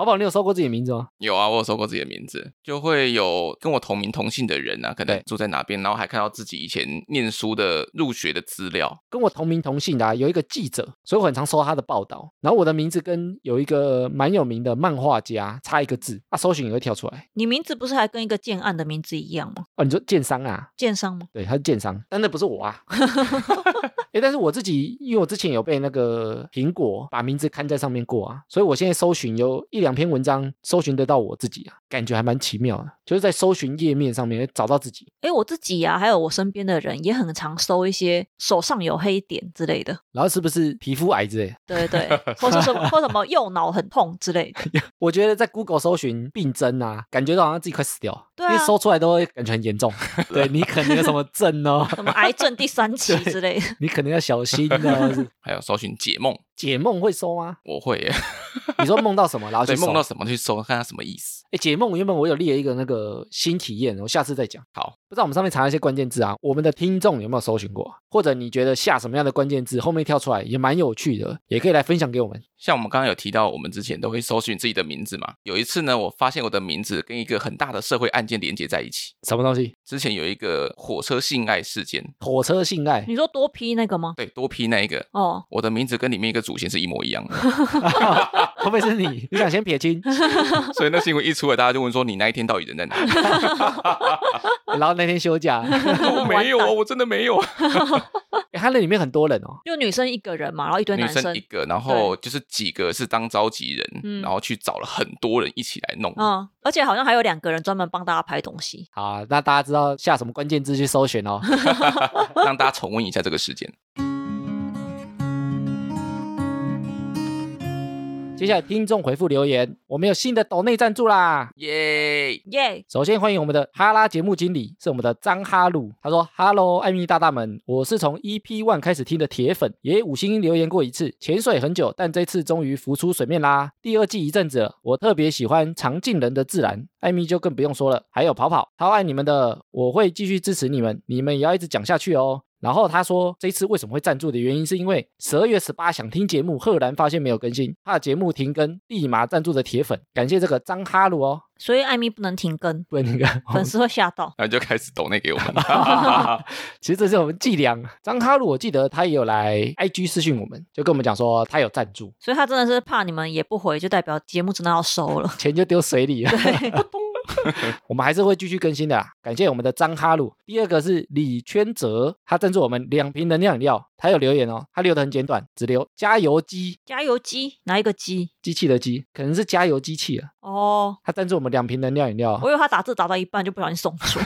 跑跑，你有搜过自己的名字吗？有啊，我有搜过自己的名字，就会有跟我同名同姓的人啊，可能住在哪边，然后还看到自己以前念书的入学的资料，跟我同名同姓的、啊、有一个记者，所以我很常搜他的报道。然后我的名字跟有一个蛮有名的漫画家差一个字，啊，搜寻也会跳出来。你名字不是还跟一个建案的名字一样吗？哦，你说建商啊？建商吗？对，他是建商，但那不是我啊。[LAUGHS] 哎，但是我自己，因为我之前有被那个苹果把名字刊在上面过啊，所以我现在搜寻有一两篇文章搜寻得到我自己啊，感觉还蛮奇妙的，就是在搜寻页面上面找到自己。哎，我自己呀、还有我身边的人也很常搜一些手上有黑点之类的，然后是不是皮肤癌之类的？对对对，或是什么或什么右脑很痛之类的。[LAUGHS] 我觉得在 Google 搜寻病症啊，感觉到好像自己快死掉，对啊因为搜出来都会感觉很严重。[LAUGHS] 对你可能有什么症哦，什么癌症第三期 [LAUGHS] 之类的，你可能要小心哦。[LAUGHS] 还有搜寻解梦，解梦会收吗？我会耶，[LAUGHS] 你说梦到什么，然后去对，梦到什么去搜，看他什么意思。哎，解梦原本我有列一个那个新体验，我下次再讲。好，不知道我们上面查一些关键字啊，我们的听众有没有搜寻过？或者你觉得下什么样的关键字后面跳出来也蛮有趣的，也可以来分享给我们。像我们刚刚有提到，我们之前都会搜寻自己的名字嘛。有一次呢，我发现我的名字跟一个很大的社会案件连接在一起。什么东西？之前有一个火车性爱事件，火车性爱？你说多批那个吗？对，多批那一个，哦，我的名字跟里面一个主线是一模一样的，[LAUGHS] 会不会是你？你想先撇清，[LAUGHS] 所以那新闻一出来，大家就问说你那一天到底人在哪里？[LAUGHS] 然后那天休假，我没有哦，我真的没有。诶他那里面很多人哦。就女生一个人嘛，然后一堆男生生一个，然后就是几个是当召集人，嗯然后去找了很多人一起来弄。嗯，而且好像还有两个人专门帮大家拍东西。好啊，那大家知道下什么关键字去搜寻哦。让大家重温一下这个事件。接下来听众回复留言，我们有新的抖内赞助啦。耶！耶、首先欢迎我们的哈拉节目经理，是我们的张哈鲁。他说：“Hello，艾米大大们，我是从 EP One 开始听的铁粉，也五星留言过一次，潜水很久，但这次终于浮出水面啦。第二季一阵子了，我特别喜欢常进人的自然，艾米就更不用说了，还有跑跑，超爱你们的，我会继续支持你们，你们也要一直讲下去哦。”然后他说，这一次为什么会赞助的原因，是因为十二月十八想听节目，赫然发现没有更新，怕节目停更，立马赞助的铁粉，感谢这个张哈鲁哦，所以艾米不能停更，不能停更粉丝会吓到。然后就开始抖那给我们。[LAUGHS] 其实这是我们伎俩。张哈鲁，我记得他也有来 IG 私讯我们，就跟我们讲说他有赞助，所以他真的是怕你们也不回，就代表节目真的要收了。钱就丢水里了。[LAUGHS] [LAUGHS] 对，[LAUGHS] 我们还是会继续更新的啦，感谢我们的张哈鲁。第二个是李圈泽，他赞助我们两瓶能量饮料，他有留言哦，他留的很简短，只留加油机，加油机哪一个机？机器的机，可能是加油机器啊。哦，他赞助我们两瓶能量饮料我，以为他打字打到一半就不小心送出。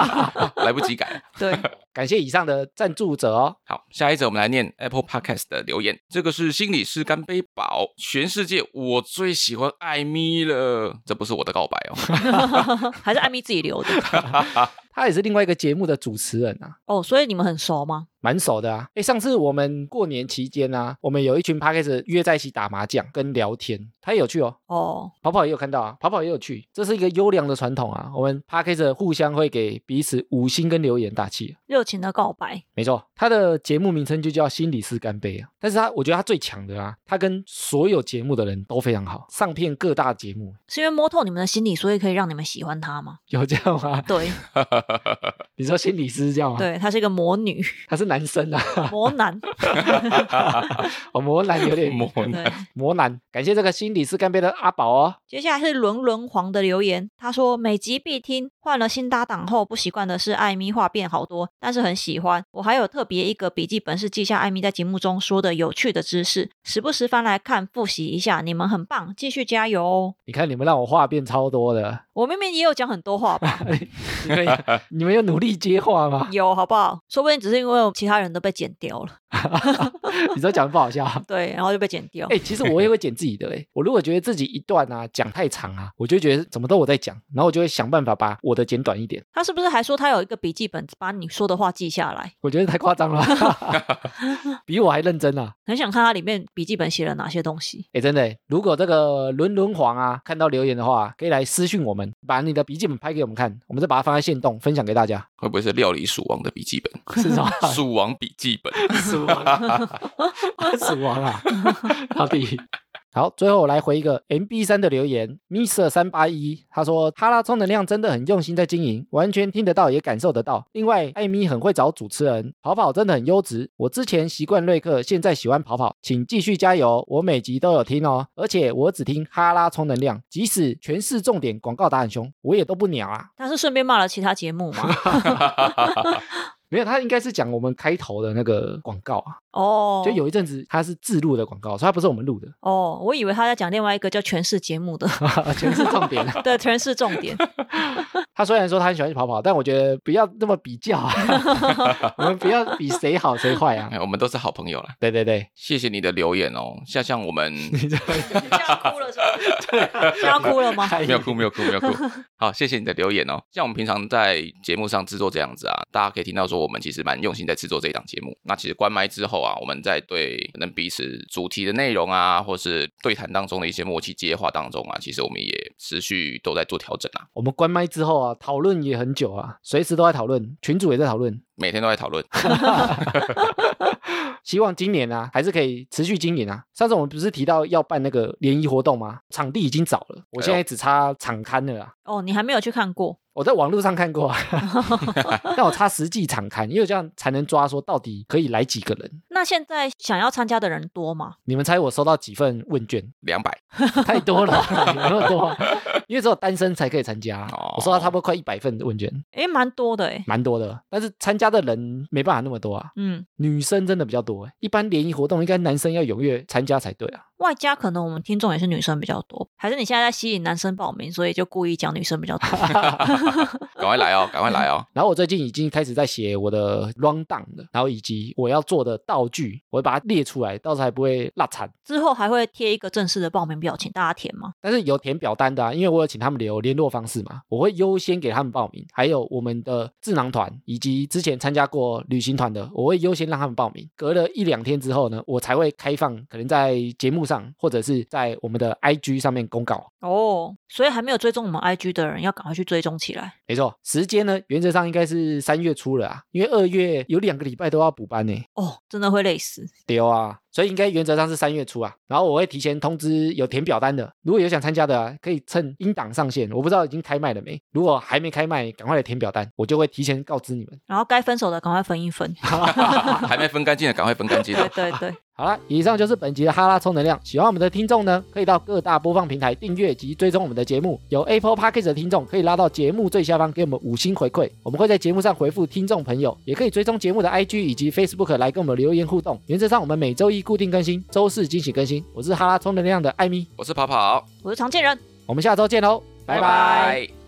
[LAUGHS] 来不及改。[LAUGHS] 对，感谢以上的赞助者哦。好，下一则我们来念 Apple Podcast 的留言。这个是心理师干杯宝，全世界我最喜欢艾米了。这不是我的告白哦。[LAUGHS] 还是艾米自己留的。他也是另外一个节目的主持人啊。哦，所以你们很熟吗？蛮熟的啊！哎，上次我们过年期间啊，我们有一群 p a r k e s 约在一起打麻将跟聊天，他也有去哦。哦，跑跑也有看到啊，跑跑也有去，这是一个优良的传统啊。我们 p a r k e s 互相会给彼此五星跟留言打气。热情的告白。没错，他的节目名称就叫心理师干杯啊。但是他我觉得他最强的啊，他跟所有节目的人都非常好，上遍各大节目。是因为摸透你们的心理，所以可以让你们喜欢他吗？有这样吗？对，[LAUGHS] 你说心理师这样吗？，对，她是一个魔女、他是男生啊，魔男。[LAUGHS] 哦，魔男有点魔男，魔男。感谢这个心理是干杯的阿宝哦。接下来是轮轮黄的留言，他说每集必听，换了新搭档后不习惯的是艾米话变好多，但是很喜欢。我还有特别一个笔记本是记下艾米在节目中说的有趣的知识，时不时翻来看复习一下。你们很棒，继续加油哦！你看你们让我话变超多的，我明明也有讲很多话吧？[LAUGHS] 你们你们有努力接话吗？有好不好？说不定只是因为其他人都被剪掉了，[LAUGHS] 你说讲的不好笑？[LAUGHS] 对，然后就被剪掉。哎、其实我也会剪自己的哎、我如果觉得自己一段啊讲太长啊，我就觉得怎么都我在讲，然后我就会想办法把我的剪短一点。他是不是还说他有一个笔记本，把你说的话记下来？我觉得太夸张了，[LAUGHS] 比我还认真啊！很想看他里面笔记本写了哪些东西。哎，真的欸，如果这个轮轮黄啊看到留言的话，可以来私讯我们，把你的笔记本拍给我们看，我们再把它放在线动分享给大家。会不会是料理鼠王的笔记本？是什么？鼠王笔记本。死亡，死亡啊！到底好，最后我来回一个 MB 三的留言，Mr 三八一，他说哈拉充能量真的很用心在经营，完全听得到也感受得到。另外，艾米很会找主持人，跑跑真的很优质。我之前习惯瑞克，现在喜欢跑跑，请继续加油，我每集都有听哦，而且我只听哈拉充能量，即使全是重点广告打很凶，我也都不鸟啊。他是顺便骂了其他节目吗？[LAUGHS] 没有，他应该是讲我们开头的那个广告啊，哦，就有一阵子他是自录的广告，所以他不是我们录的。哦，我以为他在讲另外一个叫诠释节目的，[LAUGHS] 全是重点。[LAUGHS] 对，诠释重点。[LAUGHS] 他虽然说他很喜欢去跑跑，但我觉得不要那么比较啊，我们不要比谁好谁坏啊。哎我们都是好朋友啦。对对对，谢谢你的留言哦。像像我们你这这样哭了是吧？[LAUGHS] 要哭了吗？[LAUGHS] 没有哭，没有哭，没有哭。[LAUGHS] 好，谢谢你的留言哦。像我们平常在节目上制作这样子啊，大家可以听到说我们其实蛮用心在制作这一档节目。那其实关麦之后啊，我们在对可能彼此主题的内容啊，或是对谈当中的一些默契接话当中啊，其实我们也持续都在做调整啊，我们关麦之后啊，讨论也很久啊，随时都在讨论，群主也在讨论。每天都在讨论。[LAUGHS] 希望今年啊，还是可以持续经营啊。上次我们不是提到要办那个联谊活动吗？场地已经找了，我现在只差场刊了啊。哦，你还没有去看过？我在网络上看过啊，[LAUGHS] 但我差实际场看，因为这样才能抓说到底可以来几个人。那现在想要参加的人多吗？你们猜我收到几份问卷？两百，[LAUGHS] 太多了，有那么多啊？[LAUGHS] 因为只有单身才可以参加。哦我收到差不多快一百份问卷，诶，蛮多的诶。蛮多的。但是参加的人没办法那么多啊，嗯，女生真的比较多欸。一般联谊活动应该男生要踊跃参加才对啊。外加可能我们听众也是女生比较多，还是你现在在吸引男生报名，所以就故意讲女生比较多？[LAUGHS] [LAUGHS] 赶快来哦，赶快来哦。[LAUGHS] 然后我最近已经开始在写我的 round down 了，然后以及我要做的道具，我会把它列出来，到时候还不会落惨。之后还会贴一个正式的报名表，请大家填吗？但是有填表单的啊，因为我有请他们留联络方式嘛，我会优先给他们报名。还有我们的智囊团以及之前参加过旅行团的，我会优先让他们报名。隔了一两天之后呢，我才会开放，可能在节目上或者是在我们的 IG 上面公告。哦，所以还没有追踪我们 IG 的人，要赶快去追踪起来。没错，时间呢原则上应该是三月初了啊，因为二月有两个礼拜都要补班呢。哦，真的会累死。丢啊，所以应该原则上是三月初啊。然后我会提前通知有填表单的，如果有想参加的、啊，可以趁英档上线。我不知道已经开卖了没，如果还没开卖，赶快来填表单，我就会提前告知你们。然后该分手的赶快分一分。[LAUGHS] 还没分干净的，赶快分干净 [LAUGHS] 对。对对，好了，以上就是本集的哈拉充能量。喜欢我们的听众呢，可以到各大播放平台订阅及追踪我们的节目。有 Apple Podcast 的听众可以拉到节目最下方给我们五星回馈，我们会在节目上回复听众朋友。也可以追踪节目的 IG 以及 Facebook 来跟我们留言互动。原则上我们每周一固定更新，周四惊喜更新。我是哈拉充能量的艾米，我是跑跑，我是常见人。我们下周见喽，拜拜拜